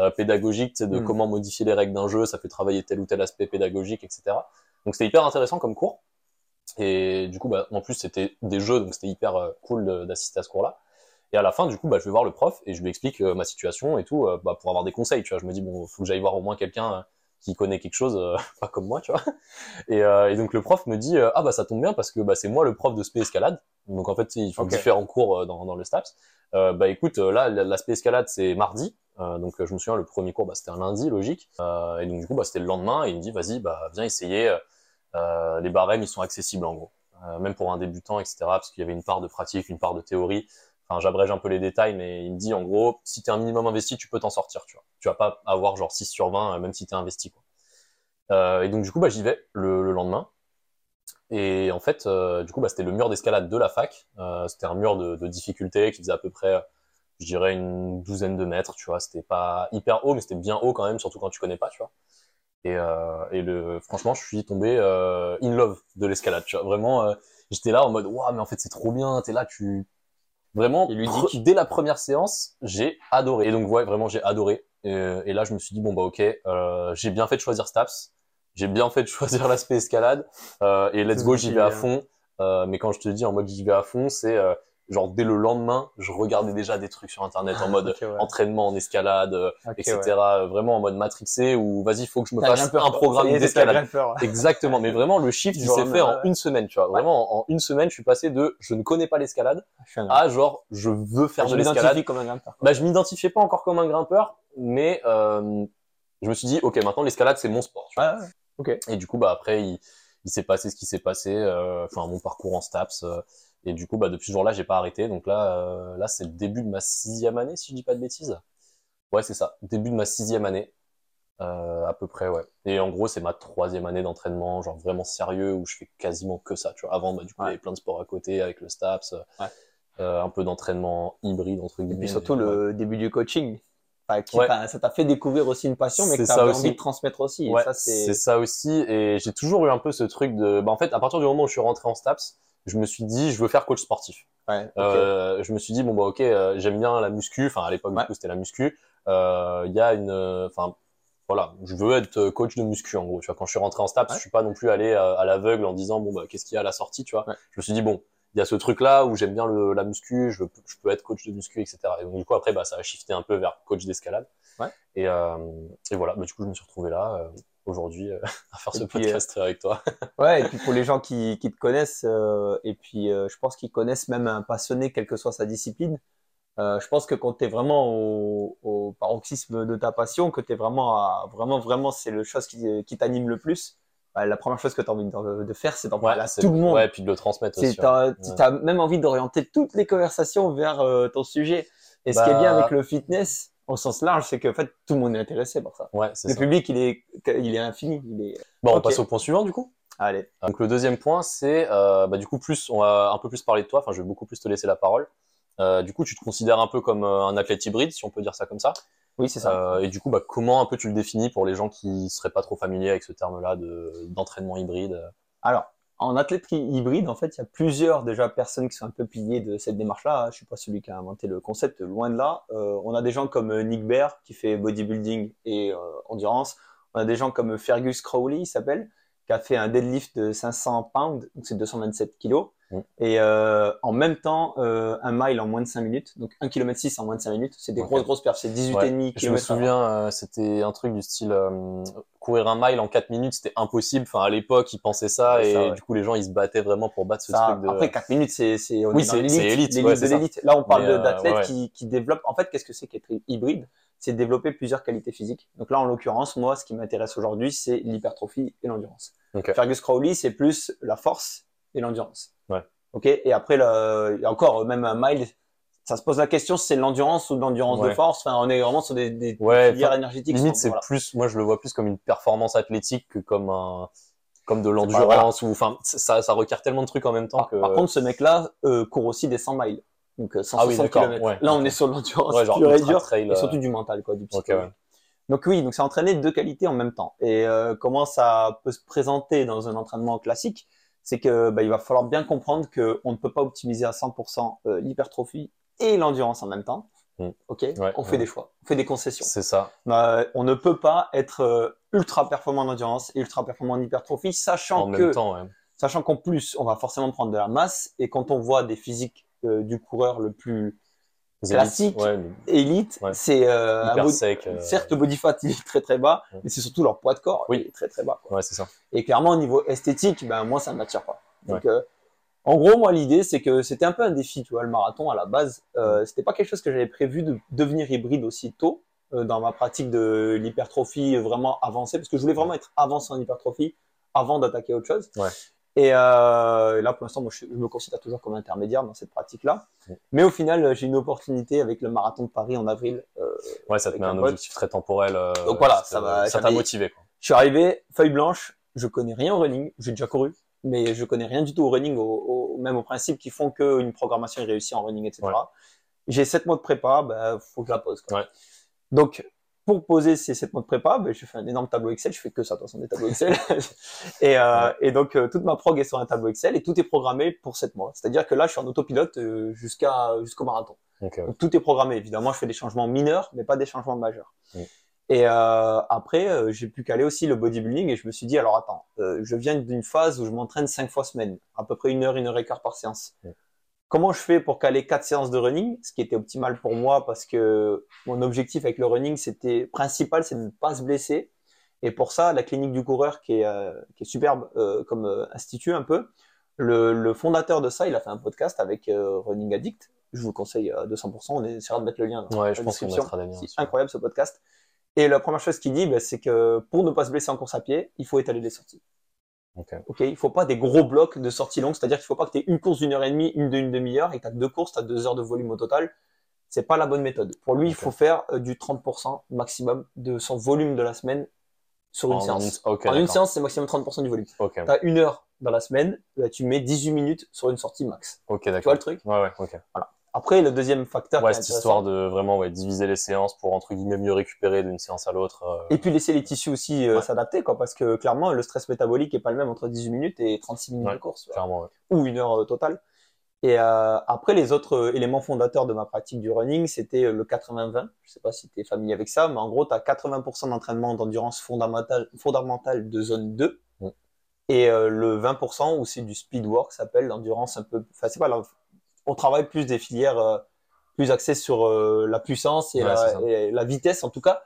euh, pédagogique, tu sais, de Hmm. comment modifier les règles d'un jeu, ça fait travailler tel ou tel aspect pédagogique, etc. Donc c'était hyper intéressant comme cours. Et du coup, bah, en plus, c'était des jeux, donc c'était hyper euh, cool d'assister à ce cours-là. Et à la fin, du coup, bah, je vais voir le prof et je lui explique euh, ma situation et tout, euh, bah, pour avoir des conseils, tu vois. Je me dis, bon, faut que j'aille voir au moins quelqu'un qui connaît quelque chose, pas comme moi, tu vois. Et, et donc le prof me dit, ah bah ça tombe bien parce que bah, c'est moi le prof de spé escalade. Donc en fait, ils font Ok. différents cours dans, dans le STAPS. Bah écoute, là, l'aspect escalade, c'est mardi. Euh, donc euh, je me souviens, le premier cours, bah, c'était un lundi, logique. Euh, et donc du coup, bah, c'était le lendemain et il me dit, vas-y, bah, viens essayer. euh, les barèmes, ils sont accessibles en gros. Même pour un débutant, etc. Parce qu'il y avait une part de pratique, une part de théorie. Enfin, j'abrège un peu les détails, mais il me dit, en gros, si t'es un minimum investi, tu peux t'en sortir, tu vois. Tu vas pas avoir genre 6 sur 20, euh, même si t'es investi, quoi. Euh, et donc du coup, j'y vais le, le lendemain. Et en fait, du coup, c'était le mur d'escalade de la fac. C'était un mur de difficulté qui faisait à peu près, je dirais, une douzaine de mètres. Tu vois, c'était pas hyper haut, mais c'était bien haut quand même, surtout quand tu connais pas, tu vois. Et, euh, et le, franchement, je suis tombé euh, in love de l'escalade. Tu vois, vraiment, euh, j'étais là en mode, waouh, mais en fait, c'est trop bien. T'es là, tu vraiment Il lui dit pre- dès la première séance, j'ai adoré. Et donc ouais, vraiment, j'ai adoré. Et, et là, je me suis dit bon bah ok, euh, j'ai bien fait de choisir Staps. J'ai bien fait de choisir l'aspect escalade. Euh, et let's go, j'y vais à est- fond. Euh, mais quand je te dis en mode j'y vais à fond, c'est euh, genre dès le lendemain, je regardais déjà des trucs sur internet en mode Ok, ouais. entraînement en escalade, euh, etc. ouais. euh, Vraiment en mode matrixé où vas-y, faut que je me fasse un programme d'escalade. Exactement, mais vraiment le shift il s'est fait en une semaine, tu vois. Vraiment en une semaine, je suis passé de je ne connais pas l'escalade grimpeur. à genre je veux faire Je de l'escalade. m'identifie comme un grimpeur. Bah je m'identifiais pas encore comme un grimpeur, mais euh, je me suis dit ok maintenant l'escalade c'est mon sport. tu vois. Ouais, ouais. Et du coup bah après il, il s'est passé ce qui s'est passé, euh, enfin mon parcours en Staps. euh, et du coup bah depuis ce jour-là j'ai pas arrêté. Donc là euh, là c'est le début de ma sixième année si je dis pas de bêtises. Ouais c'est ça, début de ma sixième année. Euh, à peu près, ouais. Et en gros, c'est ma troisième année d'entraînement, genre vraiment sérieux, où je fais quasiment que ça, tu vois. Avant, bah, du coup, il y avait plein de sports à côté, avec le STAPS, Ouais. euh, un peu d'entraînement hybride, entre Et guillemets. puis surtout le début du coaching. Enfin, qui- Ouais. enfin, ça t'a fait découvrir aussi une passion, mais que t'as envie de transmettre aussi. Et Ouais, c'est. ça aussi. Et j'ai toujours eu un peu ce truc de, bah, en fait, à partir du moment où je suis rentré en STAPS, je me suis dit, je veux faire coach sportif. Ouais. Euh, je me suis dit bon bah ok euh, j'aime bien la muscu enfin à l'époque Ouais. du coup c'était la muscu Euh, il y a une enfin voilà je veux être coach de muscu en gros tu vois quand je suis rentré en STAPS Ouais. je suis pas non plus allé à, à l'aveugle en disant bon bah qu'est-ce qu'il y a à la sortie tu vois Ouais. je me suis dit bon il y a ce truc là où j'aime bien le, la muscu je, peux être coach de muscu etc et donc du coup après bah ça a shifté un peu vers coach d'escalade Ouais. et, euh, et voilà bah, du coup je me suis retrouvé là euh, aujourd'hui euh, à faire Et ce puis, podcast avec toi Ouais, et puis pour les gens qui, qui te connaissent, euh, et puis euh, je pense qu'ils connaissent même un passionné, quelle que soit sa discipline, euh, je pense que quand tu es vraiment au, au paroxysme de ta passion, que tu es vraiment à, vraiment, vraiment, c'est le chose qui, qui t'anime le plus, bah, la première chose que tu as envie de, de faire, c'est d'en parler à tout le monde. ouais et puis de le transmettre aussi hein. Ouais. as même envie d'orienter toutes les conversations vers euh, ton sujet. Et ce qui est bien Bah- avec le fitness, au sens large, c'est que en fait, tout le monde est intéressé par ça. ouais c'est Le ça public, il est, il est infini. Il est... bon on passe au point suivant du coup Allez. Donc le deuxième point, c'est euh, bah, du coup plus, on va un peu plus parler de toi. Enfin, je vais beaucoup plus te laisser la parole. Euh, du coup, tu te considères un peu comme euh, un athlète hybride, si on peut dire ça comme ça. Oui, c'est ça. Euh, et du coup, bah, comment un peu tu le définis pour les gens qui seraient pas trop familiers avec ce terme-là de d'entraînement hybride? Alors, en athlète hybride, en fait, il y a plusieurs déjà personnes qui sont un peu piliers de cette démarche-là. Je suis pas celui qui a inventé le concept, loin de là. Euh, on a des gens comme euh, Nick Bear qui fait bodybuilding et euh, endurance. On a des gens comme Fergus Crowley, il s'appelle, qui a fait un deadlift de 500 pounds, donc c'est 227 kilos. Et euh, en même temps, euh, un mile en moins de 5 minutes, donc 1 km 6 en moins de 5 minutes. C'est des grosses, grosses perfs. C'est 18,5 Ouais. km. Je me souviens, euh, c'était un truc du style courir un mile en 4 minutes, c'était impossible. Enfin, à l'époque, ils pensaient ça et ça, ouais. du coup, les gens ils se battaient vraiment pour battre ce Ça, truc de. Après, 4 minutes, c'est, Oui, c'est- l'élite, élite, ouais. Là, on parle d'athlètes qui, qui développent, en fait, qu'est-ce que c'est qu'être hybride? C'est développer plusieurs qualités physiques. Donc là, en l'occurrence, moi, ce qui m'intéresse aujourd'hui, c'est l'hypertrophie et l'endurance. Fergus Crowley, c'est plus la force et l'endurance. Ouais. Ok. Et après, a encore, même un mile, ça se pose la question si c'est de l'endurance ou de l'endurance de force. Enfin, on est vraiment sur des, des Ouais, filières énergétiques. Limite, c'est voilà. plus, moi, je le vois plus comme une performance athlétique que comme un, comme de l'endurance ou, enfin, ça, ça requiert tellement de trucs en même temps Par, que. par contre, ce mec-là euh, court aussi des 100 miles. Donc euh, Ah oui, 160 km. ouais, Là, on est sur l'endurance Ouais, pure et ultra dure, trail, et euh, surtout du mental, quoi, du psychologique. Donc oui, donc c'est entraîner deux qualités en même temps. Et euh, comment ça peut se présenter dans un entraînement classique? C'est que bah, il va falloir bien comprendre que on ne peut pas optimiser à 100% euh, l'hypertrophie et l'endurance en même temps. Mm. Ok, Ouais, on fait ouais. des choix, on fait des concessions. C'est ça. Bah, on ne peut pas être ultra performant en endurance et ultra performant en hypertrophie, sachant En que même temps, ouais. sachant qu'en plus on va forcément prendre de la masse et quand on voit des physiques euh, du coureur le plus Classique. ouais, élite, Ouais. c'est euh, sec. euh, certes le body fat il est très très bas, Ouais. mais c'est surtout leur poids de corps Oui. il est très très bas. quoi. Ouais, c'est ça. Et clairement au niveau esthétique, ben moi ça ne m'attire pas. Donc euh, en gros moi l'idée c'est que c'était un peu un défi, tu vois, le marathon à la base, euh, c'était pas quelque chose que j'avais prévu de devenir hybride aussi tôt dans ma pratique de l'hypertrophie vraiment avancée, parce que je voulais vraiment être avancé en hypertrophie avant d'attaquer autre chose. Ouais. Et euh, là, pour l'instant, moi, je, je me considère toujours comme intermédiaire dans cette pratique-là. Mais au final, euh, j'ai une opportunité avec le marathon de Paris en avril. Euh, Ouais, ça te met un objectif très temporel. euh, Donc voilà, ça va- Ça t'a motivé, quoi. je suis arrivé, feuille blanche, je connais rien au running, j'ai déjà couru, mais je connais rien du tout au running, au, au- même aux principes qui font qu'une programmation est réussie en running, etc. Ouais. J'ai sept mois de prépa, ben, faut que je la pose. quoi. Ouais. Donc, pour poser ces sept mois de prépa, ben, je fais un énorme tableau Excel, je fais que ça, de toute façon, des tableaux Excel. et, euh, Ouais. et donc, euh, toute ma prog est sur un tableau Excel et tout est programmé pour sept mois. C'est-à-dire que là, je suis en autopilote euh, jusqu'à jusqu'au marathon. Donc tout est programmé. Évidemment, je fais des changements mineurs, mais pas des changements majeurs. Mm. Et euh, après, euh, j'ai pu caler aussi le bodybuilding et je me suis dit, alors attends, euh, je viens d'une phase où je m'entraîne cinq fois semaine, à peu près une heure, une heure et quart par séance. Mm. Comment je fais pour caler quatre séances de running, ce qui était optimal pour moi parce que mon objectif avec le running, c'était principal, c'est de ne pas se blesser. Et pour ça, la clinique du coureur, qui est, euh, qui est superbe euh, comme euh, institut un peu, le, le fondateur de ça, il a fait un podcast avec Running Addict. Je vous le conseille à 200%. On essaiera de mettre le lien dans ouais, la je pense qu'on mettra liens. C'est incroyable ce podcast. Et la première chose qu'il dit, ben, c'est que pour ne pas se blesser en course à pied, il faut étaler les sorties. Ok. Ok, il faut pas des gros blocs de sorties longues, c'est-à-dire qu'il faut pas que tu aies une course d'une heure et demie, une d'une demi-heure, et que tu as deux courses, tu as deux heures de volume au total. C'est pas la bonne méthode. Pour lui, il faut faire euh, du 30% maximum de son volume de la semaine sur une En séance. ok, en une séance, c'est maximum 30% du volume. Tu as une heure dans la semaine, ben, tu mets 18 minutes sur une sortie max. ok, Tu vois le truc? Ouais, ouais, ok. Après, le deuxième facteur Ouais, cette histoire de vraiment ouais, diviser les séances pour entre guillemets mieux récupérer d'une séance à l'autre. euh, Et puis laisser les tissus aussi euh, Ouais. s'adapter, quoi, parce que clairement, le stress métabolique est pas le même entre 18 minutes et 36 minutes Ouais, de course, Clairement, ouais. ou une heure euh, totale. Et après, les autres éléments fondateurs de ma pratique du running, c'était le 80-20. Je sais pas si tu es familier avec ça, mais en gros, tu as 80% d'entraînement d'endurance fondamentale, fondamentale de zone 2, Mm. et euh, le 20% où c'est du speed work, ça s'appelle l'endurance un peu... Enfin, c'est pas... On travaille plus des filières euh, plus axées sur euh, la puissance et, Ouais, la, ça. et la vitesse, en tout cas.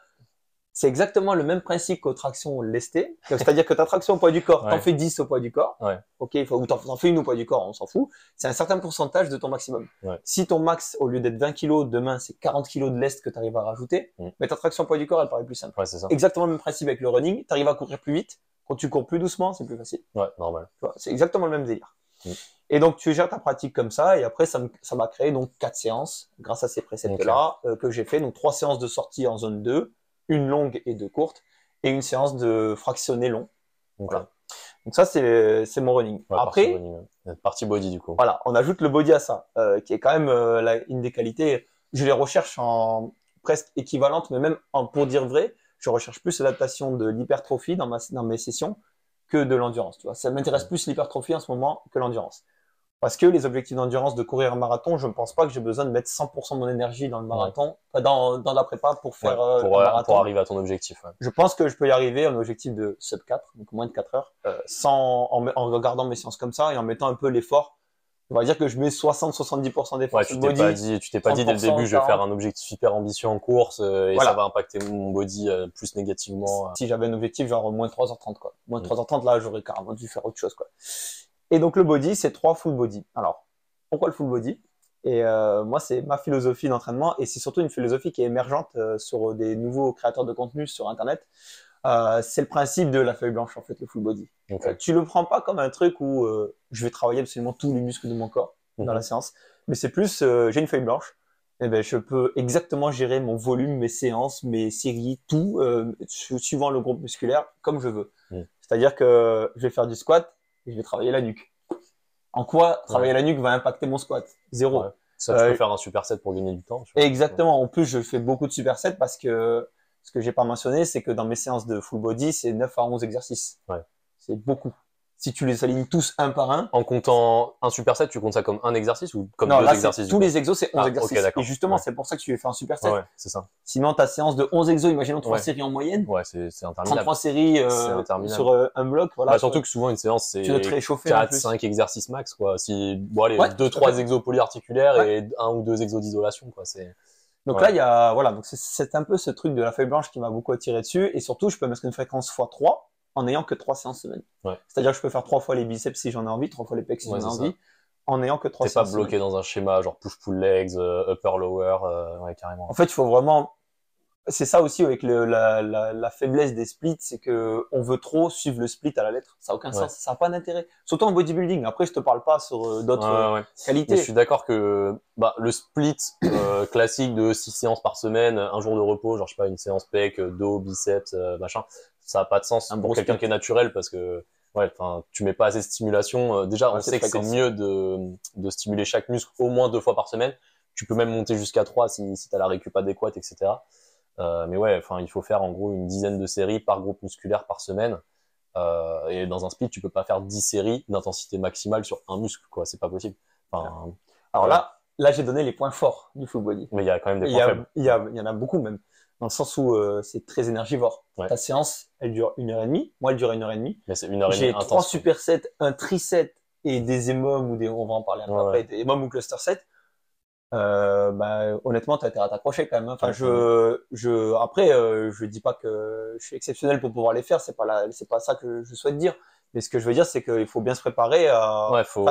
C'est exactement le même principe qu'aux tractions lestées. C'est-à-dire que ta traction au poids du corps, t'en Ouais. fais 10 au poids du corps. Ouais. Ok, ou t'en t'en fais une au poids du corps, on s'en fout. C'est un certain pourcentage de ton maximum. Si ton max, au lieu d'être 20 kg, demain, c'est 40 kg de lest que tu arrives à rajouter, Mm. mais ta traction au poids du corps, elle paraît plus simple. Ça. Exactement le même principe avec le running. Tu arrives à courir plus vite. Quand tu cours plus doucement, c'est plus facile. Ouais, normal. C'est exactement le même délire. Mm. Et donc, tu gères ta pratique comme ça, et après, ça m'a créé donc quatre séances, grâce à ces préceptes-là, euh, que j'ai fait. Donc, trois séances de sortie en zone 2, une longue et deux courtes, et une séance de fractionné long. Voilà. Donc, ça, c'est mon running. Ouais, après, partie body, ouais. Partie body du coup. voilà, on ajoute le body à ça, euh, qui est quand même euh, la- une des qualités. Je les recherche en presque équivalente, mais même en, pour dire vrai, je recherche plus l'adaptation de l'hypertrophie dans, ma, dans mes sessions que de l'endurance. Tu vois, ça m'intéresse plus l'hypertrophie en ce moment que l'endurance. Parce que les objectifs d'endurance de courir un marathon, je ne pense pas que j'ai besoin de mettre 100% de mon énergie dans le marathon, dans, dans la prépa pour faire Ouais, euh, pour, euh, marathon. pour arriver à ton objectif. ouais. Je pense que je peux y arriver à un objectif de sub 4, donc moins de 4 heures, euh, sans, en, en regardant mes séances comme ça et en mettant un peu l'effort. On va dire que je mets 60-70% d'effort Ouais, sur tu t'es pas dit, tu t'es pas dit dès le 30%, début, je vais faire 40. un objectif hyper ambitieux en course euh, et Voilà. ça va impacter mon body euh, plus négativement. euh. Si j'avais un objectif genre moins 3h30 quoi. Moins Mm. 3h30 là, j'aurais carrément dû faire autre chose quoi. Et donc le body, c'est trois full body. Alors, pourquoi le full body? Et moi, c'est ma philosophie d'entraînement et c'est surtout une philosophie qui est émergente sur des nouveaux créateurs de contenu sur internet. Euh, c'est le principe de la feuille blanche en fait, le full body. Euh, tu le prends pas comme un truc où euh, je vais travailler absolument tous les muscles de mon corps dans Mhm. la séance, mais c'est plus j'ai une feuille blanche, et ben je peux exactement gérer mon volume, mes séances, mes séries, tout su- suivant le groupe musculaire comme je veux. Mhm. C'est-à-dire que je vais faire du squat et je vais travailler la nuque. En quoi travailler la nuque va impacter mon squat? Zéro. Ouais. Ça, tu peux faire un superset pour gagner du temps. Exactement. En plus, je fais beaucoup de supersets parce que ce que j'ai pas mentionné, c'est que dans mes séances de full body, c'est 9 à 11 exercices. Ouais. C'est beaucoup. Si tu les alignes tous un par un, En comptant un superset, tu comptes ça comme un exercice ou comme non, deux là, exercices tous les exos, c'est 11 Ah, exercices. d'accord. Et justement, Ouais. c'est pour ça que tu fais un superset. Ouais, c'est ça. Sinon, ta séance de 11 exos, imaginons 3 Ouais. séries en moyenne, Ouais, c'est c'est interminable. 33 séries euh, sur euh, un bloc, voilà. Bah, surtout que souvent une séance c'est tu dois te réchauffer en 4 plus. 5 exercices max quoi. Si bon allez, Ouais, 2 tout à 3 fait. exos polyarticulaires et un ou deux exos d'isolation quoi, c'est Donc Ouais. là, il y a, voilà, donc c'est- un peu ce truc de la feuille blanche qui m'a beaucoup attiré dessus. Et surtout, je peux mettre une fréquence x3 en n'ayant que 3 séances semaine. Ouais. C'est-à-dire que je peux faire 3 fois les biceps si j'en ai envie, 3 fois les pecs si Ouais, j'en ai envie, en n'ayant que 3 t'es pas séances. bloqué dans un schéma genre push pull legs, euh, upper lower, euh, ouais carrément. En fait, il faut vraiment. C'est ça aussi avec le, la, la, la faiblesse des splits, c'est que on veut trop suivre le split à la lettre. Ça a aucun Ouais. sens, ça n'a pas d'intérêt. Surtout en bodybuilding. Après, je te parle pas sur euh, d'autres Ouais, euh, ouais, qualités. Mais je suis d'accord que bah, le split euh, classique de 6 séances par semaine, un jour de repos, genre je sais pas une séance pec, euh, dos, biceps, euh, machin, ça a pas de sens Un pour quelqu'un qui est naturel parce que ouais, enfin tu mets pas assez de stimulation. Déjà, on sait que c'est mieux de, de stimuler chaque muscle au moins deux fois par semaine. Tu peux même monter jusqu'à 3 si, si tu as la récup adéquate, etc. Euh, mais ouais, enfin il faut faire en gros une dizaine de séries par groupe musculaire par semaine. Euh, et dans un split, tu peux pas faire 10 séries d'intensité maximale sur un muscle, quoi. C'est pas possible. Enfin, Alors là, là, j'ai donné les points forts du full body. mais il y a quand même des points faibles. il, y a, y en a beaucoup même, dans le sens où euh, c'est très énergivore. Ouais. Ta séance, elle dure une heure et demie. Moi, elle dure une heure et demie. Mais c'est une heure et J'ai demie trois intense. supersets, un triset et des EMOM ou des, on va en parler un peu Ouais, après, des EMOM ou cluster set. Euh, bah, honnêtement, t'as intérêt à t'accrocher quand même. hein. Enfin, Ouais, je, je, après, euh, je dis pas que je suis exceptionnel pour pouvoir les faire. C'est pas la, c'est pas ça que je souhaite dire. Mais ce que je veux dire, c'est qu'il faut bien se préparer à, Ouais, faut.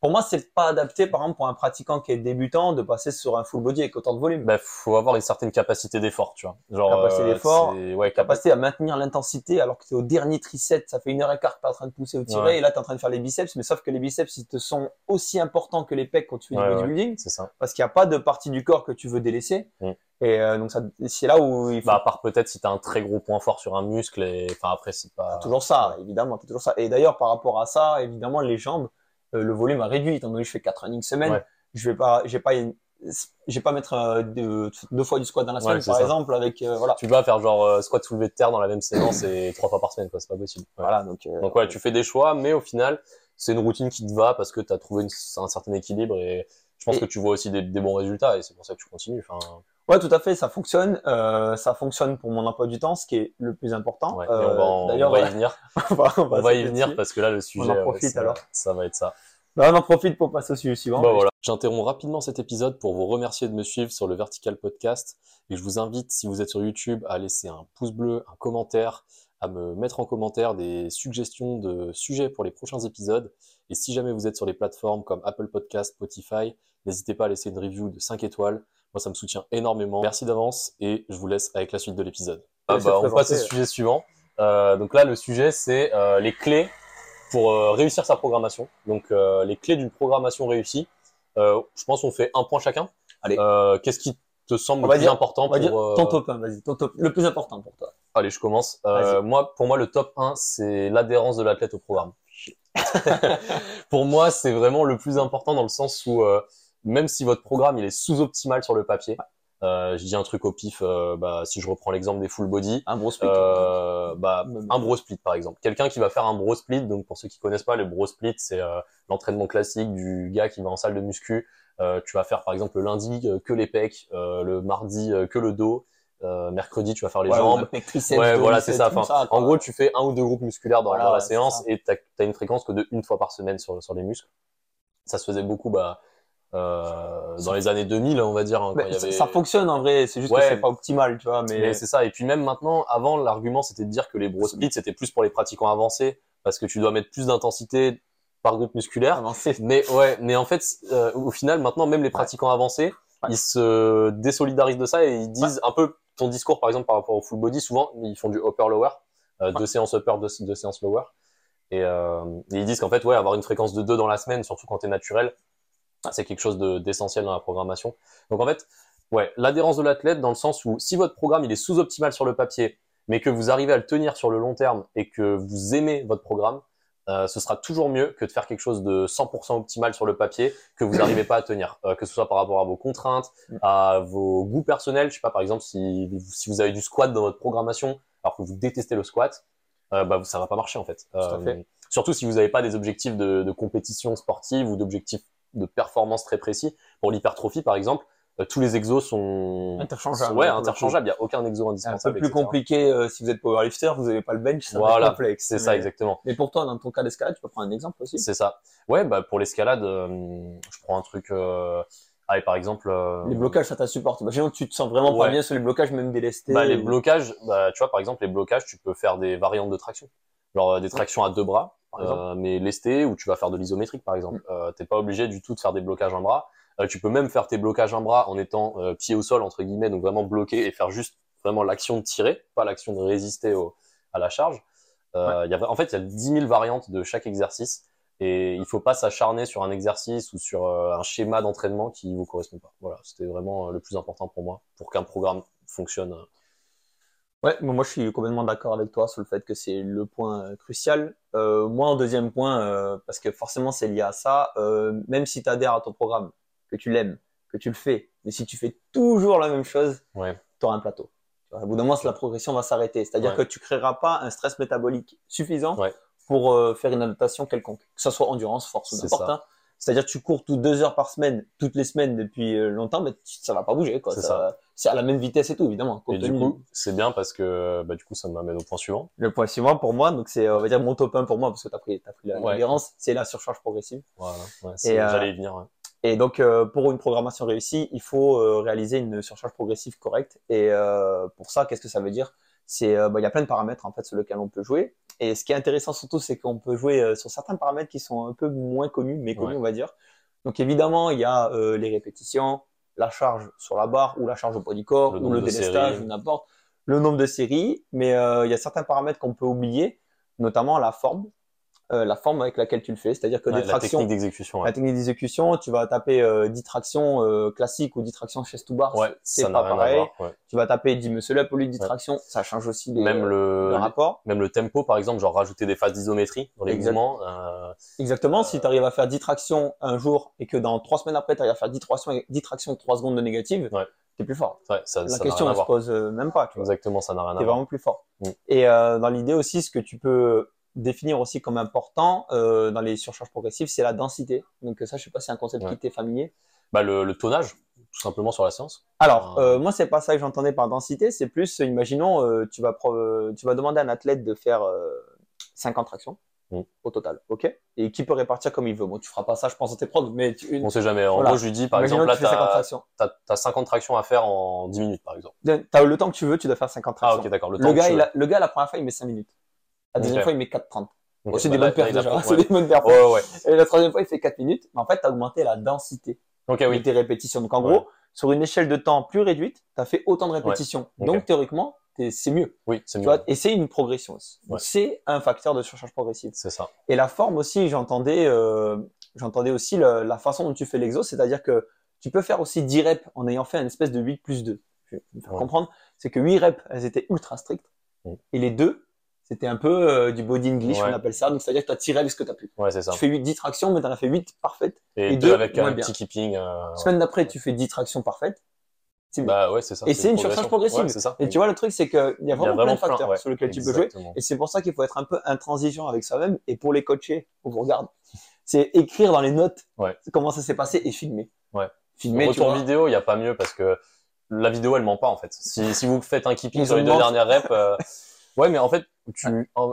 pour moi, c'est pas adapté, par exemple, pour un pratiquant qui est débutant de passer sur un full body avec autant de volume. Bah, faut avoir une certaine capacité d'effort, tu vois. Genre, Capacité euh, d'effort, Ouais, capacité. à maintenir l'intensité alors que tu es au dernier triset, ça fait une heure et quart que tu en train de pousser ou tirer, Ouais. et là tu es en train de faire les biceps, mais sauf que les biceps, ils te sont aussi importants que les pecs quand tu fais du bodybuilding, C'est ça. parce qu'il n'y a pas de partie du corps que tu veux délaisser. Mm. Et euh, donc ça, c'est là où il faut Bah, à part peut-être si t'as un très gros point fort sur un muscle et, enfin, après, c'est pas. toujours ça, évidemment, t'as toujours ça. Et d'ailleurs, par rapport à ça, évidemment, les jambes, euh, le volume a réduit, étant donné que je fais 4 running semaine, Ouais. je vais pas, j'ai pas une, j'ai pas mettre euh, deux, deux fois du squat dans la semaine, Ouais, c'est par ça. exemple, avec euh, voilà. Tu vas faire genre euh, squat soulevé de terre dans la même séance et trois fois par semaine, quoi. C'est pas possible. Ouais. Voilà, donc, euh, Donc ouais, tu fais des choix, mais au final, c'est une routine qui te va parce que tu as trouvé une- un certain équilibre et je pense Et- que tu vois aussi des, des bons résultats et c'est pour ça que tu continues. Enfin, Ouais, tout à fait, ça fonctionne. Euh, ça fonctionne pour mon emploi du temps, ce qui est le plus important. ouais, Euh, on va, en- on y ouais, venir. on va, on va On va y venir parce que là, le sujet, en ouais, profite, alors. ça va être ça. Bah, on en profite pour passer au sujet suivant. Bah voilà. J'interromps rapidement cet épisode pour vous remercier de me suivre sur le Vertical Podcast et je vous invite, si vous êtes sur YouTube, à laisser un pouce bleu, un commentaire, à me mettre en commentaire des suggestions de sujets pour les prochains épisodes. Et si jamais vous êtes sur les plateformes comme Apple Podcast, Spotify, n'hésitez pas à laisser une review de 5 étoiles. Moi, ça me soutient énormément. Merci d'avance et je vous laisse avec la suite de l'épisode. Ah bah, on passe au sujet suivant. Euh, donc là, le sujet, c'est euh, les clés pour euh, réussir sa programmation. Donc euh, les clés d'une programmation réussie. Euh, je pense qu'on fait un point chacun. Allez. Euh, Qu'est-ce qui te semble On le plus dire- important On va pour dire ton top 1, vas-y, ton top, le plus important pour toi. Allez, je commence. Euh, moi, pour moi, le top 1, c'est l'adhérence de l'athlète au programme. pour moi, c'est vraiment le plus important dans le sens où euh, même si votre programme il est sous-optimal sur le papier, euh, je dis un truc au pif, euh, bah, si je reprends l'exemple des full body, Un gros split. euh, bah, un bro split par exemple. Quelqu'un qui va faire un bro split, donc pour ceux qui connaissent pas, le bro split c'est euh, l'entraînement classique du gars qui va en salle de muscu. Euh, tu vas faire par exemple le lundi euh, que les pecs, euh, le mardi euh, que le dos, euh, mercredi tu vas faire les Ouais, jambes. Ouais, voilà, c'est ça. Enfin, en gros, tu fais un ou deux groupes musculaires dans, Voilà, dans la séance ça. et t'as as une fréquence que de une fois par semaine sur, sur les muscles. Ça se faisait beaucoup bah, euh, dans les années 2000, on va dire. hein, quand il y ça- avait... Ça fonctionne en vrai, c'est juste Ouais. que c'est pas optimal, tu vois, mais, Mais c'est ça. Et puis même maintenant, avant, l'argument c'était de dire que les bro splits c'était plus pour les pratiquants avancés parce que tu dois mettre plus d'intensité par groupe musculaire. avancé. Mais ouais, mais en fait, euh, au final, maintenant, même les pratiquants avancés, Ouais. ils se désolidarisent de ça et ils disent un peu ton discours, par exemple, par rapport au full body. Souvent, ils font du upper-lower, euh, deux séances upper, deux, deux séances lower. Et, euh, et ils disent qu'en fait, ouais, avoir une fréquence de 2 dans la semaine, surtout quand tu es naturel, c'est quelque chose de- d'essentiel dans la programmation. Donc en fait, ouais, l'adhérence de l'athlète dans le sens où si votre programme il est sous-optimal sur le papier, mais que vous arrivez à le tenir sur le long terme et que vous aimez votre programme, euh, ce sera toujours mieux que de faire quelque chose de 100% optimal sur le papier que vous n'arrivez pas à tenir, Euh, que ce soit par rapport à vos contraintes, à vos goûts personnels. Je sais pas, par exemple, si, si vous avez du squat dans votre programmation, alors que vous détestez le squat, euh, bah, ça va pas marcher en fait. fait. Surtout si vous n'avez pas des objectifs de, de compétition sportive ou d'objectifs de performance très précis. Pour l'hypertrophie, par exemple, euh, tous les exos sont Interchangeable. sont- Ouais, coup. interchangeables. Il y a aucun exo C'est un peu indispensable. plus etc. compliqué euh, si vous êtes powerlifter, vous n'avez pas le bench, c'est Voilà, complexe. C'est ça, exactement. Mais pour toi, dans ton cas d'escalade, tu peux prendre un exemple aussi? C'est ça. Ouais, bah pour l'escalade, euh, je prends un truc. Euh... Ah, et par exemple. euh, Les blocages, ça t'insupporte. Que tu te sens vraiment pas bien sur les blocages, même délestés. Bah, les blocages, bah, tu vois, par exemple, les blocages, tu peux faire des variantes de traction. Genre euh, des tractions à deux bras, Par exemple. euh, mais lesté, ou tu vas faire de l'isométrique, par exemple. Euh, T'es pas obligé du tout de faire des blocages un bras. Euh, tu peux même faire tes blocages un bras en étant euh, pied au sol, entre guillemets, donc vraiment bloqué et faire juste vraiment l'action de tirer, pas l'action de résister au, à la charge. Euh, il y a, en fait, il y a 10 000 variantes de chaque exercice. Et il faut pas s'acharner sur un exercice ou sur euh, un schéma d'entraînement qui vous correspond pas. Voilà, c'était vraiment euh, le plus important pour moi, pour qu'un programme fonctionne. Ouais, mais moi je suis complètement d'accord avec toi sur le fait que c'est le point euh, crucial. Euh, moi, en deuxième point, euh, parce que forcément c'est lié à ça, euh, même si tu adhères à ton programme, que tu l'aimes, que tu le fais, mais si tu fais toujours la même chose, Ouais. tu auras un plateau. Au bout d'un moment, la progression va s'arrêter. C'est-à-dire Ouais. que tu créeras pas un stress métabolique suffisant Ouais. pour euh, faire une adaptation quelconque, que ce soit endurance, force ou n'importe. hein. C'est-à-dire que tu cours toutes deux heures par semaine, toutes les semaines depuis longtemps, mais ça va pas bouger. quoi. Ça- C'est à la même vitesse et tout, évidemment. Et du coup, c'est bien parce que bah, du coup, ça m'amène au point suivant. le point suivant pour moi, donc c'est, on va dire, mon top 1 pour moi, parce que tu as pris, t'as pris la Ouais. c'est la surcharge progressive. Voilà, ouais, c'est- euh, j'allais y venir. ouais. Et donc, euh, pour une programmation réussie, il faut euh, réaliser une surcharge progressive correcte. Et euh, pour ça, qu'est-ce que ça veut dire? C'est, euh, bah, il y a plein de paramètres en fait sur lesquels on peut jouer. Et ce qui est intéressant surtout, c'est qu'on peut jouer euh, sur certains paramètres qui sont un peu moins connus, méconnus, Ouais. on va dire. Donc évidemment, il y a euh, les répétitions, la charge sur la barre ou la charge au poids du corps Le ou le délestage ou n'importe le nombre de séries. Mais euh, il y a certains paramètres qu'on peut oublier, notamment la forme, euh, la forme avec laquelle tu le fais. C'est-à-dire que Ouais, des la tractions, technique d'exécution. la technique d'exécution, tu vas taper euh, 10 tractions euh, classiques ou 10 tractions chest to bar, Ouais, c'est pas pareil. voir. Tu vas taper 10 muscle up au lieu de 10 Ouais. tractions, ça change aussi les, Même euh, le, le rapport. même le tempo, par exemple, genre rajouter des phases d'isométrie dans les Exact. mouvements. euh, Exactement, si tu arrives à faire 10 tractions un jour et que dans 3 semaines après, tu arrives à faire 10 tractions, 10 tractions 3 secondes de négative, Ouais. tu es plus fort. ouais, ça, La ça question ne se pose euh, même pas. Tu vois. Exactement, ça n'a rien à T'es voir. vraiment plus fort. Mm. Et euh, dans l'idée aussi, ce que tu peux définir aussi comme important euh, dans les surcharges progressives, c'est la densité. Donc ça, je sais pas si c'est un concept Ouais. qui t'est familier. Bah, le, le tonnage, tout simplement sur la séance. Alors, Ah. euh, moi, c'est pas ça que j'entendais par densité. C'est plus, euh, imaginons, euh, tu vas euh, tu demander à un athlète de faire euh, 50 tractions Mm. au total, ok? Et qui peut répartir comme il veut. Bon, tu feras pas ça, je pense, dans tes prods, mais tu, une, On sait jamais. En Voilà. gros, je lui dis, par imaginons exemple, là, tu fais 50 t'as tractions. as, as 50 tractions à faire en 10 minutes, par exemple. T'as le temps que tu veux, tu dois faire 50 Ah, tractions. ok, d'accord. Le, gars, tu il veux. a- le gars, la première fois, il met 5 minutes. La deuxième fois, il met 4,30. Ok, Bon, c'est bah, des bonnes perfs déjà. C'est des bonnes perfs. Ouais, ouais. Et la troisième fois, il fait 4 minutes. Mais en fait, tu as augmenté la densité Ok, de oui. tes répétitions. Donc, en gros, sur une échelle de temps plus réduite, tu as fait autant de répétitions. Donc, théoriquement, c'est mieux. Oui, c'est mieux. vois, et c'est une progression aussi. C'est un facteur de surcharge progressive. C'est ça. Et la forme aussi, j'entendais, euh, j'entendais aussi le- la façon dont tu fais l'exo, c'est-à-dire que tu peux faire aussi 10 reps en ayant fait une espèce de 8 plus 2. Je vais me faire comprendre. C'est que 8 reps, elles étaient ultra strictes. Mm. Et les deux, c'était un peu euh, du body English, Ouais. on appelle ça. Donc, c'est-à-dire que tu as tiré avec ce que tu as pu. Ouais, c'est ça. Tu fais 8, 10 tractions, mais tu en as fait 8 parfaites. Et, et deux deux, avec moins un bien. petit keeping. euh, Semaine d'après, tu fais 10 tractions parfaites. C'est. Bah ouais, c'est ça. Et c'est une surcharge progressive. Ouais. Et tu vois, le truc, c'est qu'il y y a vraiment, plein de facteurs ouais. sur lesquels tu peux jouer. Exactement. Et c'est pour ça qu'il faut être un peu intransigeant avec soi-même. Et pour les coacher, on vous regarde. C'est écrire dans les notes Ouais. comment ça s'est passé et filmer. Ouais. Filmer, tu Retour vois. vidéo, il n'y a pas mieux parce que la vidéo, elle ment pas en fait. Si, si vous faites un keeping sur les deux dernières reps, euh, ouais, mais en fait, tu,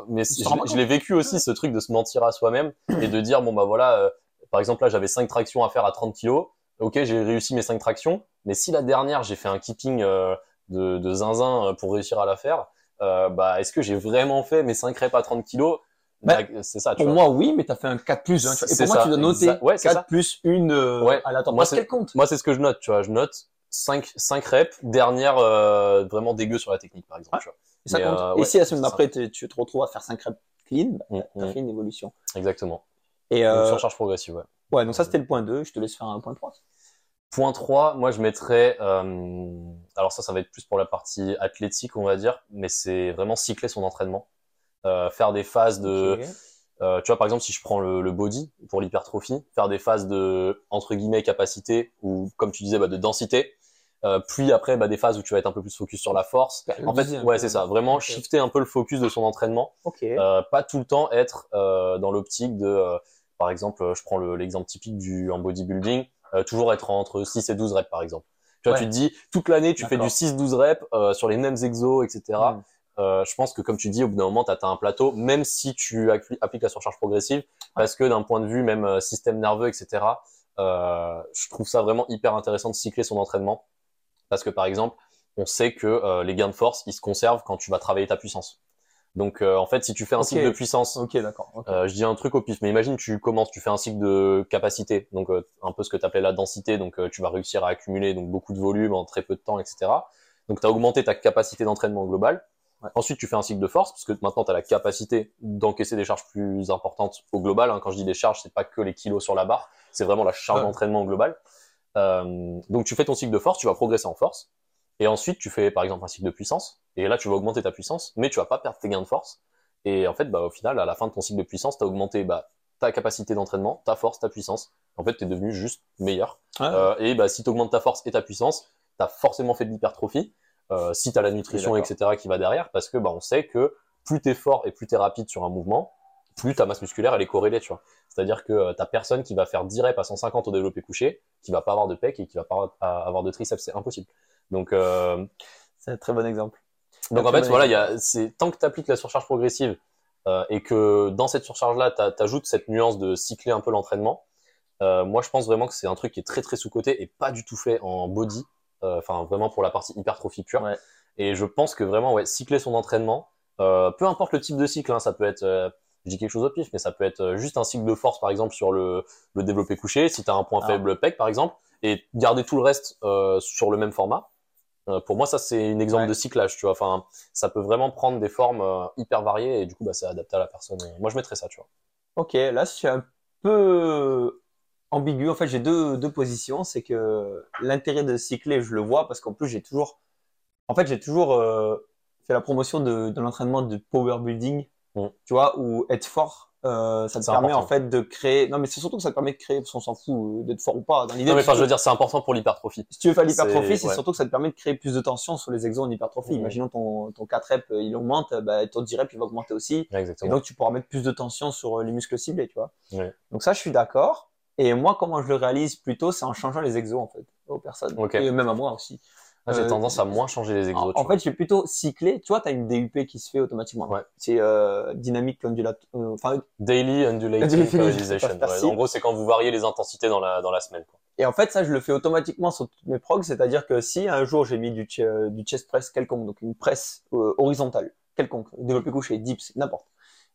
mais Tu je, l'ai vécu aussi ce truc de se mentir à soi-même et de dire bon bah voilà, euh, par exemple là j'avais 5 tractions à faire à 30 kilos, ok j'ai réussi mes 5 tractions, mais si la dernière j'ai fait un keeping euh, de, de zinzin euh, pour réussir à la faire, euh, bah est-ce que j'ai vraiment fait mes 5 reps à 30 kilos? Bah, Bah, C'est ça, tu Pour vois. moi, oui, mais tu as fait un 4 plus 1. Et pour moi, ça, tu dois noter. Ouais, c'est 4 ça. plus 1 euh, Ouais. à la. Moi, qu'elle compte. Moi, c'est ce que je note, tu vois. Je note 5, 5 reps, dernière euh, vraiment dégueu sur la technique, par exemple. Ouais. tu vois. Et ça mais, compte. euh, et si la semaine d'après, tu te retrouves à faire 5 reps clean, bah, Mm, tu as mm. fait une évolution. Exactement. Et Donc, euh, surcharge progressive, ouais. ouais, donc ça, c'était le point 2. Je te laisse faire un point 3. Point 3, moi, je mettrais... euh, alors ça, ça va être plus pour la partie athlétique, on va dire, mais c'est vraiment cycler son entraînement. Faire des phases de... Euh, tu vois, par exemple, si je prends le, le body pour l'hypertrophie, faire des phases de entre guillemets capacité ou comme tu disais bah, de densité, euh, puis après bah, des phases où tu vas être un peu plus focus sur la force. Bah, En fait, ouais, c'est ça. Vraiment Ok. shifter un peu le focus de son entraînement. Ok. Euh, pas tout le temps être euh, dans l'optique de, euh, par exemple, euh, je prends le- l'exemple typique du en bodybuilding, euh, toujours être entre 6 et 12 reps par exemple. Tu vois, Ouais. tu te dis, toute l'année, tu fais du 6-12 reps euh, sur les mêmes exos, etc. Hmm. Euh, je pense que comme tu dis, au bout d'un moment, tu un plateau, même si tu appli- appliques la surcharge progressive, parce que d'un point de vue même euh, système nerveux, etc., euh, je trouve ça vraiment hyper intéressant de cycler son entraînement. Parce que par exemple, on sait que euh, les gains de force, ils se conservent quand tu vas travailler ta puissance. Donc euh, en fait, si tu fais un cycle de puissance, d'accord. euh, je dis un truc au pif, mais imagine tu commences, tu fais un cycle de capacité, donc euh, un peu ce que tu appelais la densité, donc euh, tu vas réussir à accumuler donc beaucoup de volume en très peu de temps, etc. Donc tu as augmenté ta capacité d'entraînement globale. Ouais. Ensuite, tu fais un cycle de force, parce que maintenant tu as la capacité d'encaisser des charges plus importantes au global. hein. Quand je dis des charges, c'est pas que les kilos sur la barre, c'est vraiment la charge Ouais. d'entraînement au global. Euh, donc tu fais ton cycle de force, tu vas progresser en force. Et ensuite, tu fais par exemple un cycle de puissance. Et là, tu vas augmenter ta puissance, mais tu vas pas perdre tes gains de force. Et en fait, bah, au final, à la fin de ton cycle de puissance, tu as augmenté bah, ta capacité d'entraînement, ta force, ta puissance. En fait, tu es devenu juste meilleur. Ouais. Euh, et bah, si tu augmentes ta force et ta puissance, tu as forcément fait de l'hypertrophie. Euh, si tu as la nutrition, etc., qui va derrière, parce que bah, on sait que plus tu es fort et plus tu es rapide sur un mouvement, plus ta masse musculaire, elle est corrélée. tu vois. C'est-à-dire que euh, t'as personne qui va faire 10 reps à 150 au développé couché, qui va pas avoir de pec et qui va pas avoir de triceps. C'est impossible. Donc, euh, C'est un très bon exemple. donc en fait, bon voilà, y a, c'est tant que tu appliques la surcharge progressive euh, et que dans cette surcharge-là, tu ajoutes cette nuance de cycler un peu l'entraînement, euh, moi je pense vraiment que c'est un truc qui est très très sous-coté et pas du tout fait en body, enfin vraiment pour la partie hypertrophie pure. Ouais. Et je pense que vraiment, ouais, cycler son entraînement, peu importe le type de cycle, hein, ça peut être, je dis quelque chose au pif, mais ça peut être euh, juste un cycle de force par exemple sur le, le développé couché, si tu as un point Ah. faible pec par exemple, et garder tout le reste euh, sur le même format. Euh, pour moi, ça c'est un exemple Ouais. de cyclage, tu vois. Enfin, ça peut vraiment prendre des formes euh, hyper variées et du coup, bah, c'est adapté à la personne. Moi, je mettrais ça, tu vois. Ok, là, je suis un peu ambigu. En fait, j'ai deux, deux positions. C'est que l'intérêt de cycler, je le vois parce qu'en plus, j'ai toujours, en fait, j'ai toujours fait la promotion de, de l'entraînement de power building, Mm. tu vois, où être fort, euh, ça te permet important. en fait de créer. Non, mais c'est surtout que ça te permet de créer, parce qu'on s'en fout euh, d'être fort ou pas. Dans l'idée, Non, mais enfin, je veux dire, c'est important pour l'hypertrophie. si tu veux faire l'hypertrophie, c'est- ouais. surtout que ça te permet de créer plus de tension sur les exos en hypertrophie. Mhm. Imaginons ton, ton 4 reps, euh, il augmente, bah, ton 10 reps, il va augmenter aussi. Et donc, tu pourras mettre plus de tension sur les muscles ciblés, tu vois. Ouais. Donc ça, je suis d'accord. Et moi, comment je le réalise plutôt, c'est en changeant les exos, en fait, aux personnes. Et même à moi aussi. Moi, J'ai euh, tendance à moins changer les exos. En, en fait, je vais plutôt cycler. Tu vois, tu as une DUP qui se fait automatiquement. Ouais. C'est euh, dynamique undulate. euh, Enfin, Daily undulating periodization. Ouais. En gros, c'est quand vous variez les intensités dans la, dans la semaine. Quoi. et en fait, ça, je le fais automatiquement sur toutes mes progs. C'est-à-dire que si un jour j'ai mis du, ch- du chest press quelconque, donc une presse euh, horizontale quelconque, développé couché, dips, n'importe,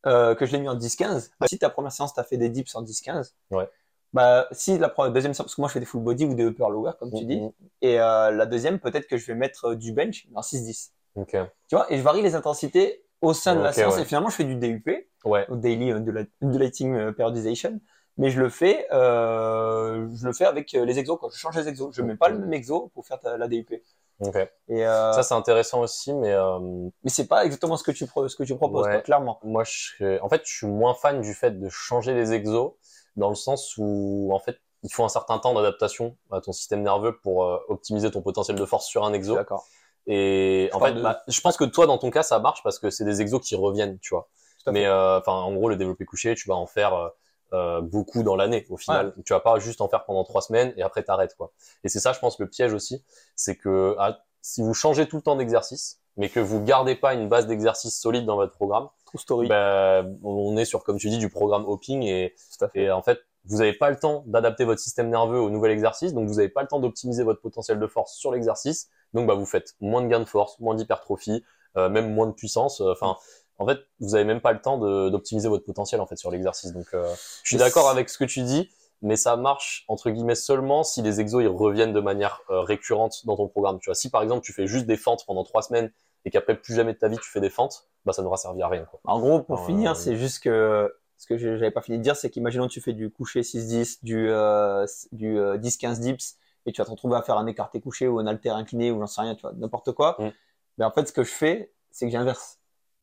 euh, que je l'ai mis en 10-15, si ta première séance, tu as fait des dips en 10-15, Ouais. Bah, si la deuxième séance, parce que moi je fais des full body ou des upper lower, comme tu dis, Mhm. et euh, la deuxième, peut-être que je vais mettre euh, du bench en 6-10. Ok. Tu vois, et je varie les intensités au sein de la séance, ouais. et finalement je fais du DUP, Ouais. Daily Undula- Undulating euh, Periodization, mais je le fais, euh, je le fais avec les exos, quoi. Je change les exos. Je mets pas le même exo pour faire ta- la DUP. Ok. Et, euh, Ça, c'est intéressant aussi, mais euh, mais c'est pas exactement ce que tu, pro- ce que tu proposes, Ouais. clairement. moi, je en fait, je suis moins fan du fait de changer les exos, dans le sens où, en fait, il faut un certain temps d'adaptation à ton système nerveux pour euh, optimiser ton potentiel de force sur un exo. D'accord. Et Je en fait, de- bah, je pense que toi, dans ton cas, ça marche parce que c'est des exos qui reviennent, tu vois. Mais euh, enfin, en gros, le développé couché, tu vas en faire euh, euh, beaucoup dans l'année. Au final, tu vas pas juste en faire pendant trois semaines et après t'arrêtes quoi. Et c'est ça, je pense, le piège aussi, c'est que ah, si vous changez tout le temps d'exercice, mais que vous gardez pas une base d'exercice solide dans votre programme, True story. ben, on est sur, comme tu dis, du programme hopping et, et en fait, vous n'avez pas le temps d'adapter votre système nerveux au nouvel exercice, donc vous n'avez pas le temps d'optimiser votre potentiel de force sur l'exercice, donc bah, vous faites moins de gains de force, moins d'hypertrophie, euh, même moins de puissance. euh, Enfin, en fait, vous avez même pas le temps d'optimiser votre potentiel en fait sur l'exercice. Donc, euh, je suis d'accord avec ce que tu dis, mais ça marche entre guillemets seulement si les exos ils reviennent de manière euh, récurrente dans ton programme. Tu vois, si par exemple tu fais juste des fentes pendant trois semaines et qu'après plus jamais de ta vie tu fais des fentes, bah ça n'aura servi à rien. Quoi. En gros, pour Alors, finir, euh, c'est juste que ce que je- j'avais pas fini de dire, c'est qu'imaginons que tu fais du coucher 6-10, du, euh, du euh, 10-15 dips, et tu vas te retrouver à faire un écarté couché ou un halter incliné ou j'en sais rien, tu vois, n'importe quoi. Mm. Mais en fait, ce que je fais, c'est que j'inverse.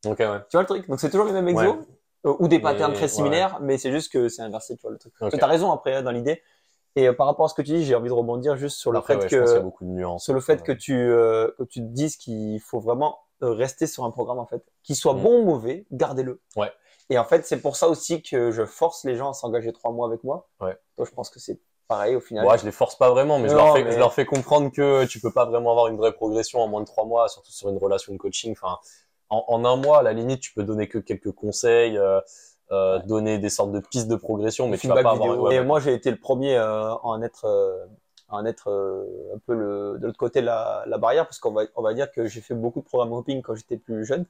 Ouais. Tu vois le truc? Donc c'est toujours les mêmes exos, Ouais. Euh, ou des patterns Mais, très ouais. similaires, mais c'est juste que c'est inversé, tu vois, le truc. Ok. Tu as raison après hein, dans l'idée. Et euh, par rapport à ce que tu dis, j'ai envie de rebondir juste sur le Après, fait ouais, y a que beaucoup de nuances. sur le fait Ouais. que tu euh, que tu te dises qu'il faut vraiment euh, rester sur un programme en fait, qu'il soit Mm. bon ou mauvais, gardez-le. Ouais. Et en fait, c'est pour ça aussi que je force les gens à s'engager trois mois avec moi. Ouais. Toi, je pense que c'est pareil au final. Ouais, je les force pas vraiment, mais, je, leur fais, mais- je leur fais comprendre que tu peux pas vraiment avoir une vraie progression en moins de trois mois, surtout sur une relation de coaching. Enfin, en, en un mois, à la limite, tu peux donner que quelques conseils, euh, euh, donner des sortes de pistes de progression, mais tu vas pas avoir. vidéo. ouais, et ouais. moi, j'ai été le premier euh, à en être, euh, à en être euh, un peu le, de l'autre côté de la, la barrière, parce qu'on va, on va dire que j'ai fait beaucoup de programmes hopping quand j'étais plus jeune,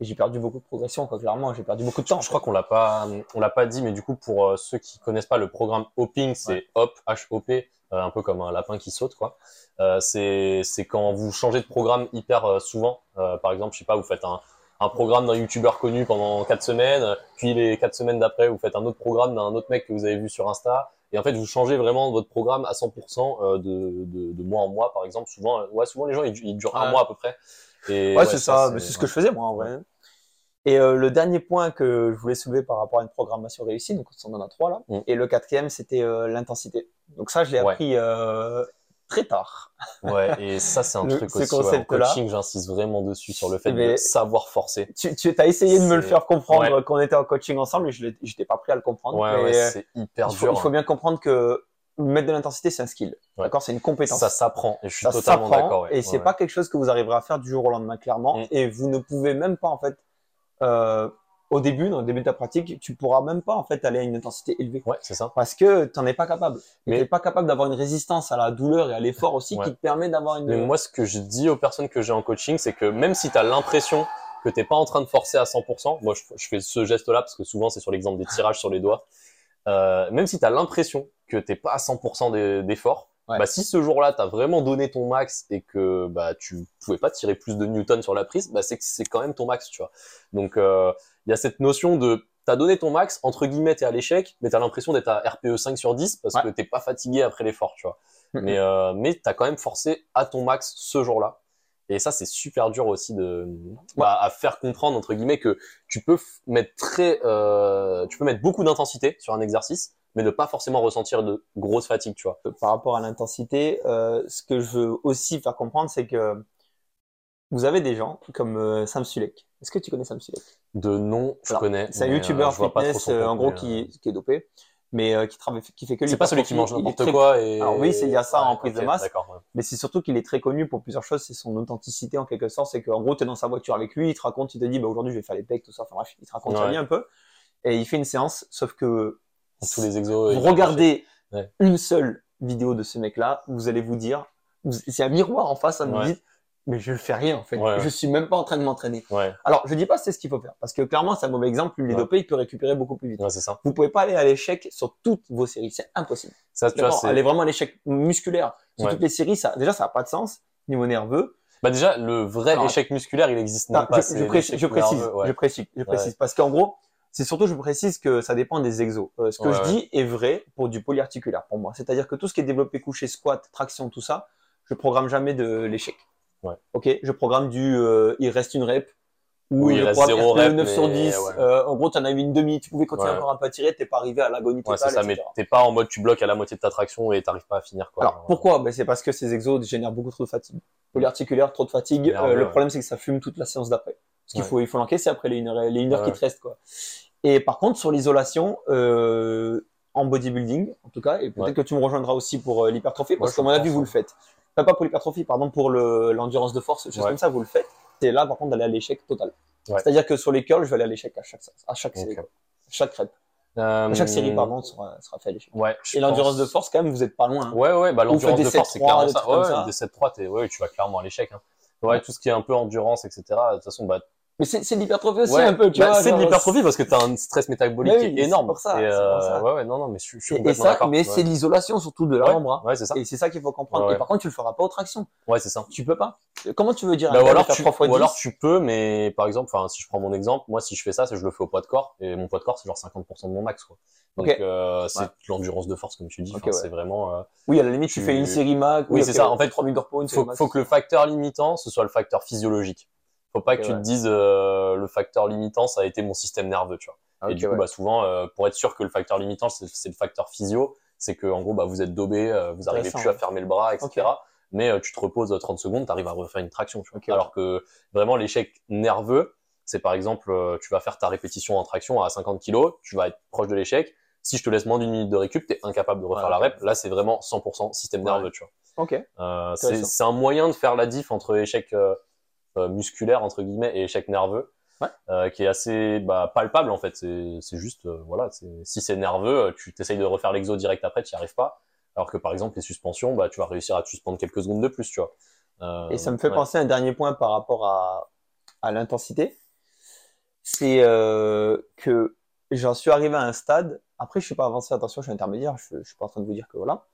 et j'ai perdu beaucoup de progression, quoi, clairement, j'ai perdu beaucoup de temps. Je crois qu'on l'a pas, on l'a pas dit, mais du coup, pour euh, ceux qui connaissent pas le programme hopping, c'est hop, H-O-P, euh, un peu comme un lapin qui saute, quoi. Euh, c'est, c'est quand vous changez de programme hyper euh, souvent. Euh, par exemple, je sais pas, vous faites un, un programme d'un youtubeur connu pendant quatre semaines, puis les quatre semaines d'après, vous faites un autre programme d'un autre mec que vous avez vu sur Insta. Et en fait, vous changez vraiment votre programme à 100% euh, de, de, de mois en mois, par exemple. Souvent, euh, ouais, souvent les gens, ils, ils durent un mois à peu près. Et Ouais, c'est ça, c'est ce que je faisais, moi, en vrai. Et euh, le dernier point que je voulais soulever par rapport à une programmation réussie, donc on en a trois là, Mm. et le quatrième, c'était euh, l'intensité. Donc ça, je l'ai appris euh, très tard. Ouais, et ça, c'est un Le- truc ce aussi. ouais, en coaching, j'insiste vraiment dessus sur le fait Mais- de savoir forcer. Tu, tu as essayé de me le faire comprendre Ouais. qu'on était en coaching ensemble, et je j'étais pas prêt à le comprendre. Ouais, c'est hyper il, faut, dur. il faut bien comprendre que mettre de l'intensité, c'est un skill. D'accord, c'est une compétence. Ça s'apprend, et je suis Ça totalement d'accord. et c'est pas quelque chose que vous arriverez à faire du jour au lendemain, clairement. Mm. Et vous ne pouvez même pas, en fait, euh, au début, dans le début de ta pratique, tu pourras même pas, en fait, aller à une intensité élevée. Ouais, c'est ça. Parce que tu n'en es pas capable. Tu Mais- n'es pas capable d'avoir une résistance à la douleur et à l'effort aussi Ouais. qui te permet d'avoir une. Mais moi, ce que je dis aux personnes que j'ai en coaching, c'est que même si tu as l'impression que t'es pas en train de forcer à 100%, moi je, je fais ce geste-là parce que souvent c'est sur l'exemple des tirages sur les doigts, euh, même si tu as l'impression que t'es pas à 100% d'e- d'effort, Ouais. bah, si ce jour-là tu as vraiment donné ton max et que bah, tu pouvais pas tirer plus de newton sur la prise, bah, c'est que c'est quand même ton max, tu vois. Donc euh, il y a cette notion de t'as donné ton max, entre guillemets t'es à l'échec, mais t'as l'impression d'être à RPE 5 sur 10 parce Ouais. que t'es pas fatigué après l'effort, tu vois. Mais, euh, mais t'as quand même forcé à ton max ce jour-là. Et ça, c'est super dur aussi de, bah, à faire comprendre, entre guillemets, que tu peux mettre très, euh, tu peux mettre beaucoup d'intensité sur un exercice, mais ne pas forcément ressentir de grosse fatigue, tu vois. par rapport à l'intensité, euh, ce que je veux aussi faire comprendre, c'est que vous avez des gens comme euh, Sam Sulek. Est-ce que tu connais Sam Sulek? De nom, je Alors, connais. C'est un euh, youtubeur fitness, euh, en gros, contenu, qui, qui est dopé, mais euh, qui travaille, qui fait que C'est pas celui qui mange n'importe très- quoi et. Alors oui, c'est- il y a ça en prise de masse. Ouais. Mais c'est surtout qu'il est très connu pour plusieurs choses. C'est son authenticité en quelque sorte. C'est qu'en gros, tu es dans sa voiture avec lui, il te raconte, il te dit, bah, aujourd'hui, je vais faire les pecs, tout ça. Enfin bref, il te raconte Ouais. un peu. Et il fait une séance, sauf que Tous les exos. vous regardez Ouais. une seule vidéo de ce mec-là, vous allez vous dire, c'est un miroir en face, ça vous dites, mais je ne fais rien en fait. Ouais, ouais. Je suis même pas en train de m'entraîner. Ouais, Alors, je dis pas c'est ce qu'il faut faire, parce que clairement, c'est un mauvais exemple. Lui, il est Ouais. dopé, il peut récupérer beaucoup plus vite. c'est ça. Vous pouvez pas aller à l'échec sur toutes vos séries, c'est impossible. Ça, tu vois, aller vraiment à l'échec musculaire sur toutes les séries, ça, déjà, ça n'a pas de sens niveau nerveux. Bah déjà, le vrai échec musculaire, il existe Non, même pas. je, précise, je précise, nerveux, je précise, je Ouais. précise, parce qu'en gros, c'est surtout, je précise que ça dépend des exos. Euh, ce que Ouais, je ouais. dis est vrai pour du polyarticulaire pour moi. C'est-à-dire que tout ce qui est développé couché, squat, traction, tout ça, je programme jamais de l'échec. Ouais. Ok, je programme du, euh, il reste une rep. Ou Oui, il reste programme zéro RPE rep, 9 sur mais 10. ouais. Euh, en gros, tu en as eu une demi, tu pouvais continuer encore un peu à tirer, t'es pas arrivé à l'agonie Ouais, c'est totale, ça, mais etc. t'es pas en mode tu bloques à la moitié de ta traction et t'arrives pas à finir, quoi. Alors pourquoi? Ben, C'est parce que ces exos génèrent beaucoup trop de fatigue. Polyarticulaire, trop de fatigue. Euh, le problème c'est que ça fume toute la séance d'après. Parce qu'il Ouais. faut il faut l'encaisser après les une heure, les une heure Ouais. qui te restent quoi. Et par contre sur l'isolation euh, en bodybuilding en tout cas et peut-être Ouais. que tu me rejoindras aussi pour euh, l'hypertrophie parce qu'à je mon avis vous le faites. Enfin, pas pour l'hypertrophie pardon pour le l'endurance de force, choses comme ça vous le faites. C'est là par contre d'aller à l'échec total. C'est-à-dire que sur les curls je vais aller à l'échec à chaque à chaque série. À chaque. Euh, À chaque série pardon sera, sera fait à l'échec. Ouais. Et l'endurance pense- de force quand même vous êtes pas loin. hein. Ouais, ouais, bah l'endurance de force, c'est 7-3, clairement ça. Ouais, ça. des 7-3, t'es, ouais, tu vas clairement à l'échec, hein. Ouais. tout ce qui est un peu endurance, etc. De toute façon, bah, Mais c'est de l'hypertrophie aussi ouais, un peu, tu bah, vois. c'est de l'hypertrophie parce que t'as un stress métabolique Mais oui, qui est énorme. c'est pour ça, Et, pour euh, ça. ouais, ouais, non, non, mais je, suis- je suis Et, et ça, d'accord. mais ouais. c'est l'isolation surtout de l'avant-bras. Ouais, c'est ça. Et c'est ça qu'il faut comprendre. Ouais, Et ouais. par contre, tu le feras pas aux tractions. Ouais, c'est ça. Tu peux pas. Comment tu veux dire Bah, ou alors tu, 3 fois ou alors 10? tu peux, mais par exemple, enfin, si je prends mon exemple, moi, si je fais ça, c'est que je le fais au poids de corps, et mon poids de corps, c'est genre 50% de mon max, quoi. Donc, euh, c'est Ouais. l'endurance de force, comme tu dis. Ok, Enfin, ouais. C'est vraiment, euh, Oui, à la limite, tu tu- fais une série max. Oui, c'est ça. En fait, 3000 corpo, une série faut, faut que le facteur limitant, ce soit le facteur physiologique. Faut pas que tu ouais. te dises, euh, le facteur limitant, ça a été mon système nerveux, tu vois. Et du coup, ouais. bah, souvent, euh, pour être sûr que le facteur limitant, c'est le facteur physio, c'est que en gros, bah, vous êtes dobé, euh, vous arrivez plus à fermer le bras, etc. Mais euh, tu te reposes 30 secondes, tu arrives à refaire une traction. Tu vois. Alors que vraiment, l'échec nerveux, c'est par exemple, euh, tu vas faire ta répétition en traction à 50 kg, tu vas être proche de l'échec. Si je te laisse moins d'une minute de récup, tu es incapable de refaire la rep. Là, c'est vraiment 100% système nerveux. Tu vois. Ok. Euh, c'est un moyen de faire la diff entre échec euh, euh, musculaire entre guillemets et échec nerveux, Ouais. euh, qui est assez bah, palpable en fait. C'est juste euh, voilà, si c'est nerveux, euh, tu t'essayes de refaire l'exo direct après, tu n'y arrives pas. Alors que par exemple les suspensions, bah tu vas réussir à te suspendre quelques secondes de plus, tu vois. Euh, Et ça me fait ouais. penser à un dernier point par rapport à, à l'intensité. C'est euh, que j'en suis arrivé à un stade. Après, je suis pas avancé, attention, je suis intermédiaire. Je, je suis pas en train de vous dire que voilà.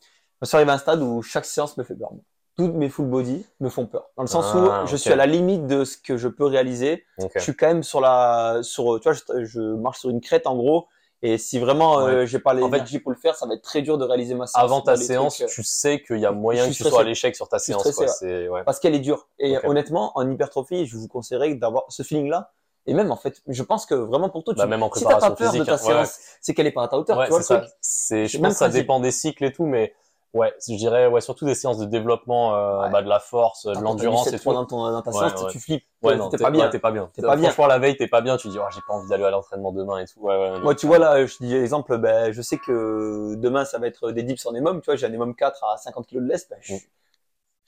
Je suis arrivé à un stade où chaque séance me fait peur. Toutes mes full body me font peur. Dans le sens Ah, où je ok. suis à la limite de ce que je peux réaliser. Je suis quand même sur la, sur, tu vois, je, je marche sur une crête en gros. Et si vraiment euh, j'ai pas l'énergie pour le faire, ça va être très dur de réaliser ma séance. Avant ta séance, trucs, euh, tu sais qu'il y a moyen je que tu sois à l'échec sur ta Je séance. stressé, quoi. ouais. C'est ouais. parce qu'elle est dure. Et honnêtement, en hypertrophie, je vous conseillerais d'avoir ce feeling-là. Et même en fait, je pense que vraiment pour toi, tu, Bah, même en si t'as pas peur de ta hein. Séance, c'est qu'elle est pas à ta hauteur. Tu vois c'est le ça. truc C'est, je pense que ça dépend des cycles et tout, mais ouais, je dirais ouais, surtout des séances de développement, euh, Ouais. bah, de la force, de Quand l'endurance t'as du et 7-3 tout. ta Ouais, séance, ouais. tu flippes. Ouais, T'es- pas bien. T'es pas bien. T'es pas bien. Franchement, la veille, t'es pas bien. Tu dis, oh, j'ai pas envie d'aller à l'entraînement demain et tout. Ouais, ouais. Moi, tu vois là, je dis l'exemple, ben, je sais que demain ça va être des dips en EMOM, tu vois, j'ai un EMOM 4 à 50 kg de lest, ben, je, Mm.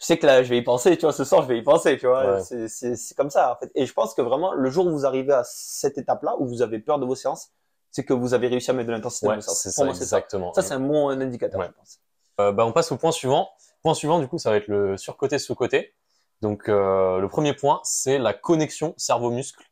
je sais que là, je vais y penser, tu vois, ce soir, je vais y penser, tu vois, c'est, comme ça, en fait. Et je pense que vraiment, le jour où vous arrivez à cette étape-là, où vous avez peur de vos séances, c'est que vous avez réussi à mettre de l'intensité dans Ouais, vos séances. c'est ça, exactement. Ça, c'est un bon indicateur, je pense. Euh, bah, on passe au point suivant. Point suivant, du coup, ça va être le surcoté sous-côté. Donc, euh, le premier point, c'est la connexion cerveau-muscle.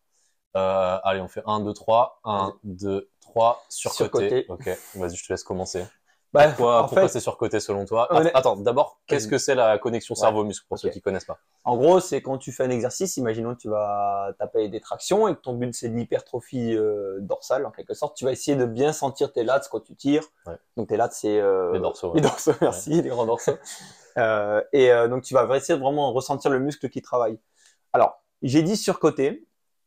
Euh, allez, on fait 1, 2, 3. 1, 2, 3, surcoté. Surcoté. Ok, vas-y, je te laisse commencer. Bah, Pourquoi, en pourquoi fait, c'est surcoté selon toi Attends, d'abord, qu'est-ce Vas-y. que c'est la connexion cerveau-muscle pour ceux qui connaissent pas? En gros, c'est quand tu fais un exercice, imaginons que tu vas taper des tractions et que ton but c'est de l'hypertrophie euh, dorsale en quelque sorte, tu vas essayer de bien sentir tes lats quand tu tires. Ouais. Donc tes lats c'est euh, Les dorsaux, Les dorsaux, merci, les grands dorsaux. Euh, et euh, donc tu vas essayer de vraiment ressentir le muscle qui travaille. Alors, j'ai dit surcoté.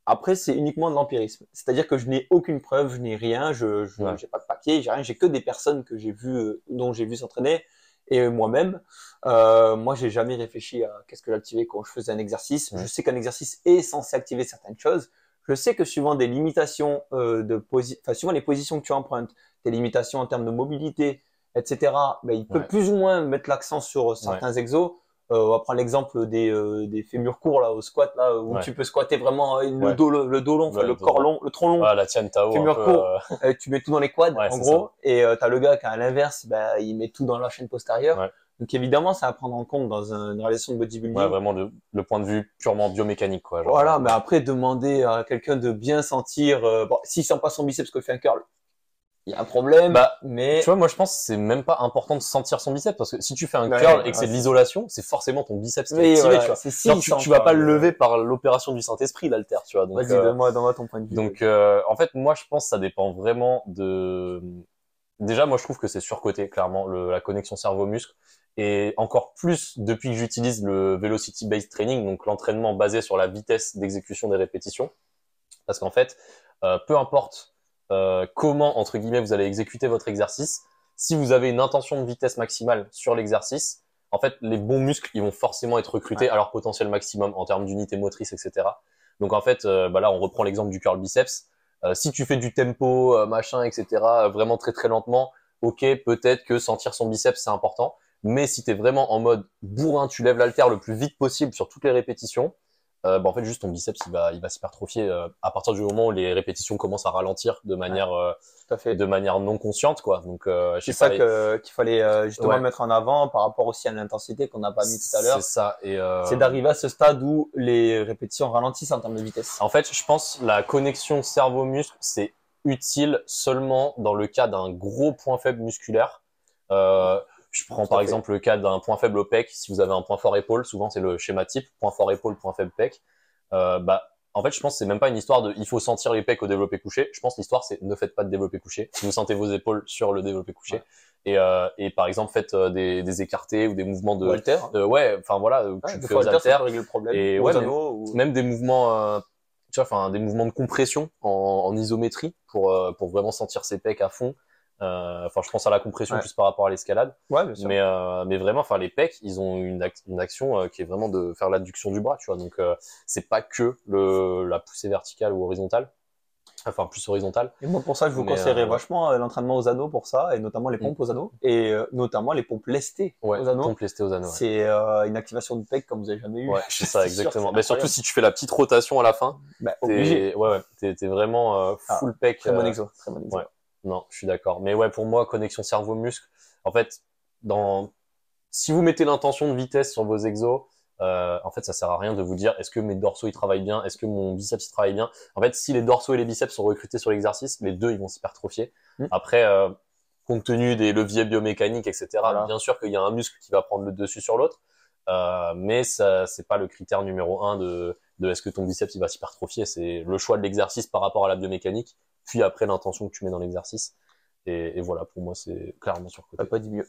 Après, c'est uniquement de l'empirisme. C'est-à-dire que je n'ai aucune preuve, je n'ai rien, je je Ouais. pas de papier, j'ai rien, j'ai que des personnes que j'ai vues, euh, dont j'ai vu s'entraîner et moi-même. Euh, moi, j'ai jamais réfléchi à qu'est-ce que j'activais quand je faisais un exercice. Ouais. Je sais qu'un exercice est censé activer certaines choses. Je sais que suivant des limitations euh, de posi enfin suivant les positions que tu empruntes, tes limitations en termes de mobilité, etc. Ben, il peut Ouais. plus ou moins mettre l'accent sur certains exos. Euh, on va prendre l'exemple des, euh, des fémurs courts là au squat là où Ouais. tu peux squatter vraiment euh, le dos le, le dos long, le le dos corps long. long, le tronc long. Voilà, la Tian Tao. Fémur court. euh, tu mets tout dans les quads en gros et euh, t'as le gars qui à l'inverse ben, il met tout dans la chaîne postérieure Ouais. donc évidemment ça à prendre en compte dans un- une réalisation de bodybuilding ouais, vraiment le, le point de vue purement biomécanique, quoi. genre. voilà mais après demander à quelqu'un de bien sentir euh, bon s'il sent pas son biceps que fait un curl il y a un problème Bah, mais Tu vois, moi, je pense que c'est même pas important de sentir son biceps parce que si tu fais un Ouais, curl et que c'est de l'isolation, c'est forcément ton biceps qui est activé, voilà, tu vois. c'est si tu, tu vas pas le lever par l'opération du Saint-Esprit, l'alter, tu vois. Vas-y euh, donne-moi donne-moi ton point de vue Donc, euh, en fait, moi, je pense que ça dépend vraiment de. Déjà, moi, je trouve que c'est surcoté, clairement, le, la connexion cerveau-muscle. Et encore plus depuis que j'utilise le velocity-based training, donc l'entraînement basé sur la vitesse d'exécution des répétitions. Parce qu'en fait, euh, peu importe euh, comment, entre guillemets, vous allez exécuter votre exercice, si vous avez une intention de vitesse maximale sur l'exercice, en fait, les bons muscles, ils vont forcément être recrutés à leur potentiel maximum en termes d'unité motrice, etc. Donc en fait, euh, bah là, on reprend l'exemple du curl biceps. Euh, si tu fais du tempo, machin, etc., vraiment très très lentement, ok, peut-être que sentir son biceps c'est important. Mais si tu es vraiment en mode bourrin, tu lèves l'haltère le plus vite possible sur toutes les répétitions, euh, bah en fait juste ton biceps il va il va s'hypertrophier euh, à partir du moment où les répétitions commencent à ralentir de manière euh, tout à fait de manière non consciente quoi. Donc euh, c'est ça que- qu'il fallait euh, justement Ouais. mettre en avant par rapport aussi à l'intensité qu'on n'a pas mis tout à l'heure C'est ça et euh, c'est d'arriver à ce stade où les répétitions ralentissent en termes de vitesse En fait, je pense la connexion cerveau-muscle, c'est utile seulement dans le cas d'un gros point faible musculaire. Je prends par exemple le cas d'un point faible au pec. Si vous avez un point fort épaule, souvent c'est le schéma type point fort épaule, point faible pec. Euh, bah, en fait, je pense que c'est même pas une histoire de il faut sentir les pecs au développé couché. Je pense que l'histoire c'est ne faites pas de développé couché. Vous sentez vos épaules sur le développé couché Ouais. et, euh, et par exemple faites euh, des, des écartés ou des mouvements de Walter euh, ouais, enfin voilà, Ouais, tu fais aux haltères le problème Et ouais, ou- même des mouvements euh, tu tu vois, enfin, des mouvements de compression en, en isométrie pour, euh, pour vraiment sentir ses pecs à fond. Euh, Enfin, je pense à la compression Ouais. plus par rapport à l'escalade. Ouais, bien sûr. Mais, euh, mais vraiment, enfin, les pecs, ils ont une, ac- une action euh, qui est vraiment de faire l'adduction du bras, tu vois. Donc, euh, c'est pas que le, la poussée verticale ou horizontale. Enfin, plus horizontale. Et moi, pour ça, je vous conseillerais euh, Mm. vachement l'entraînement aux anneaux pour ça, et notamment les pompes aux anneaux, et euh, notamment les pompes lestées Ouais, aux anneaux. pompe lestée aux anneaux. ouais. C'est euh, une activation de pec comme vous avez jamais eu. Ouais, c'est ça, sûr, exactement. Mais surtout si tu fais la petite rotation à la fin, Bah, obligé. ouais, ouais, t'es, vraiment Ah, full pec. Très bon exo. Très bon exo. ouais. Non, je suis d'accord. Mais ouais, pour moi, connexion cerveau-muscle, en fait, dans si vous mettez l'intention de vitesse sur vos exos, euh, en fait, ça sert à rien de vous dire est-ce que mes dorsaux ils travaillent bien, est-ce que mon biceps il travaille bien? En fait, si les dorsaux et les biceps sont recrutés sur l'exercice, les deux ils vont s'hypertrophier. Mm. Après, euh, compte tenu des leviers biomécaniques, etc. Voilà. Bien sûr qu'il y a un muscle qui va prendre le dessus sur l'autre, euh, mais ça c'est pas le critère numéro un de, de est-ce que ton biceps il va s'hypertrophier. C'est le choix de l'exercice par rapport à la biomécanique, puis après l'intention que tu mets dans l'exercice. Et, et voilà, pour moi, c'est clairement surcoté. Pas dit mieux.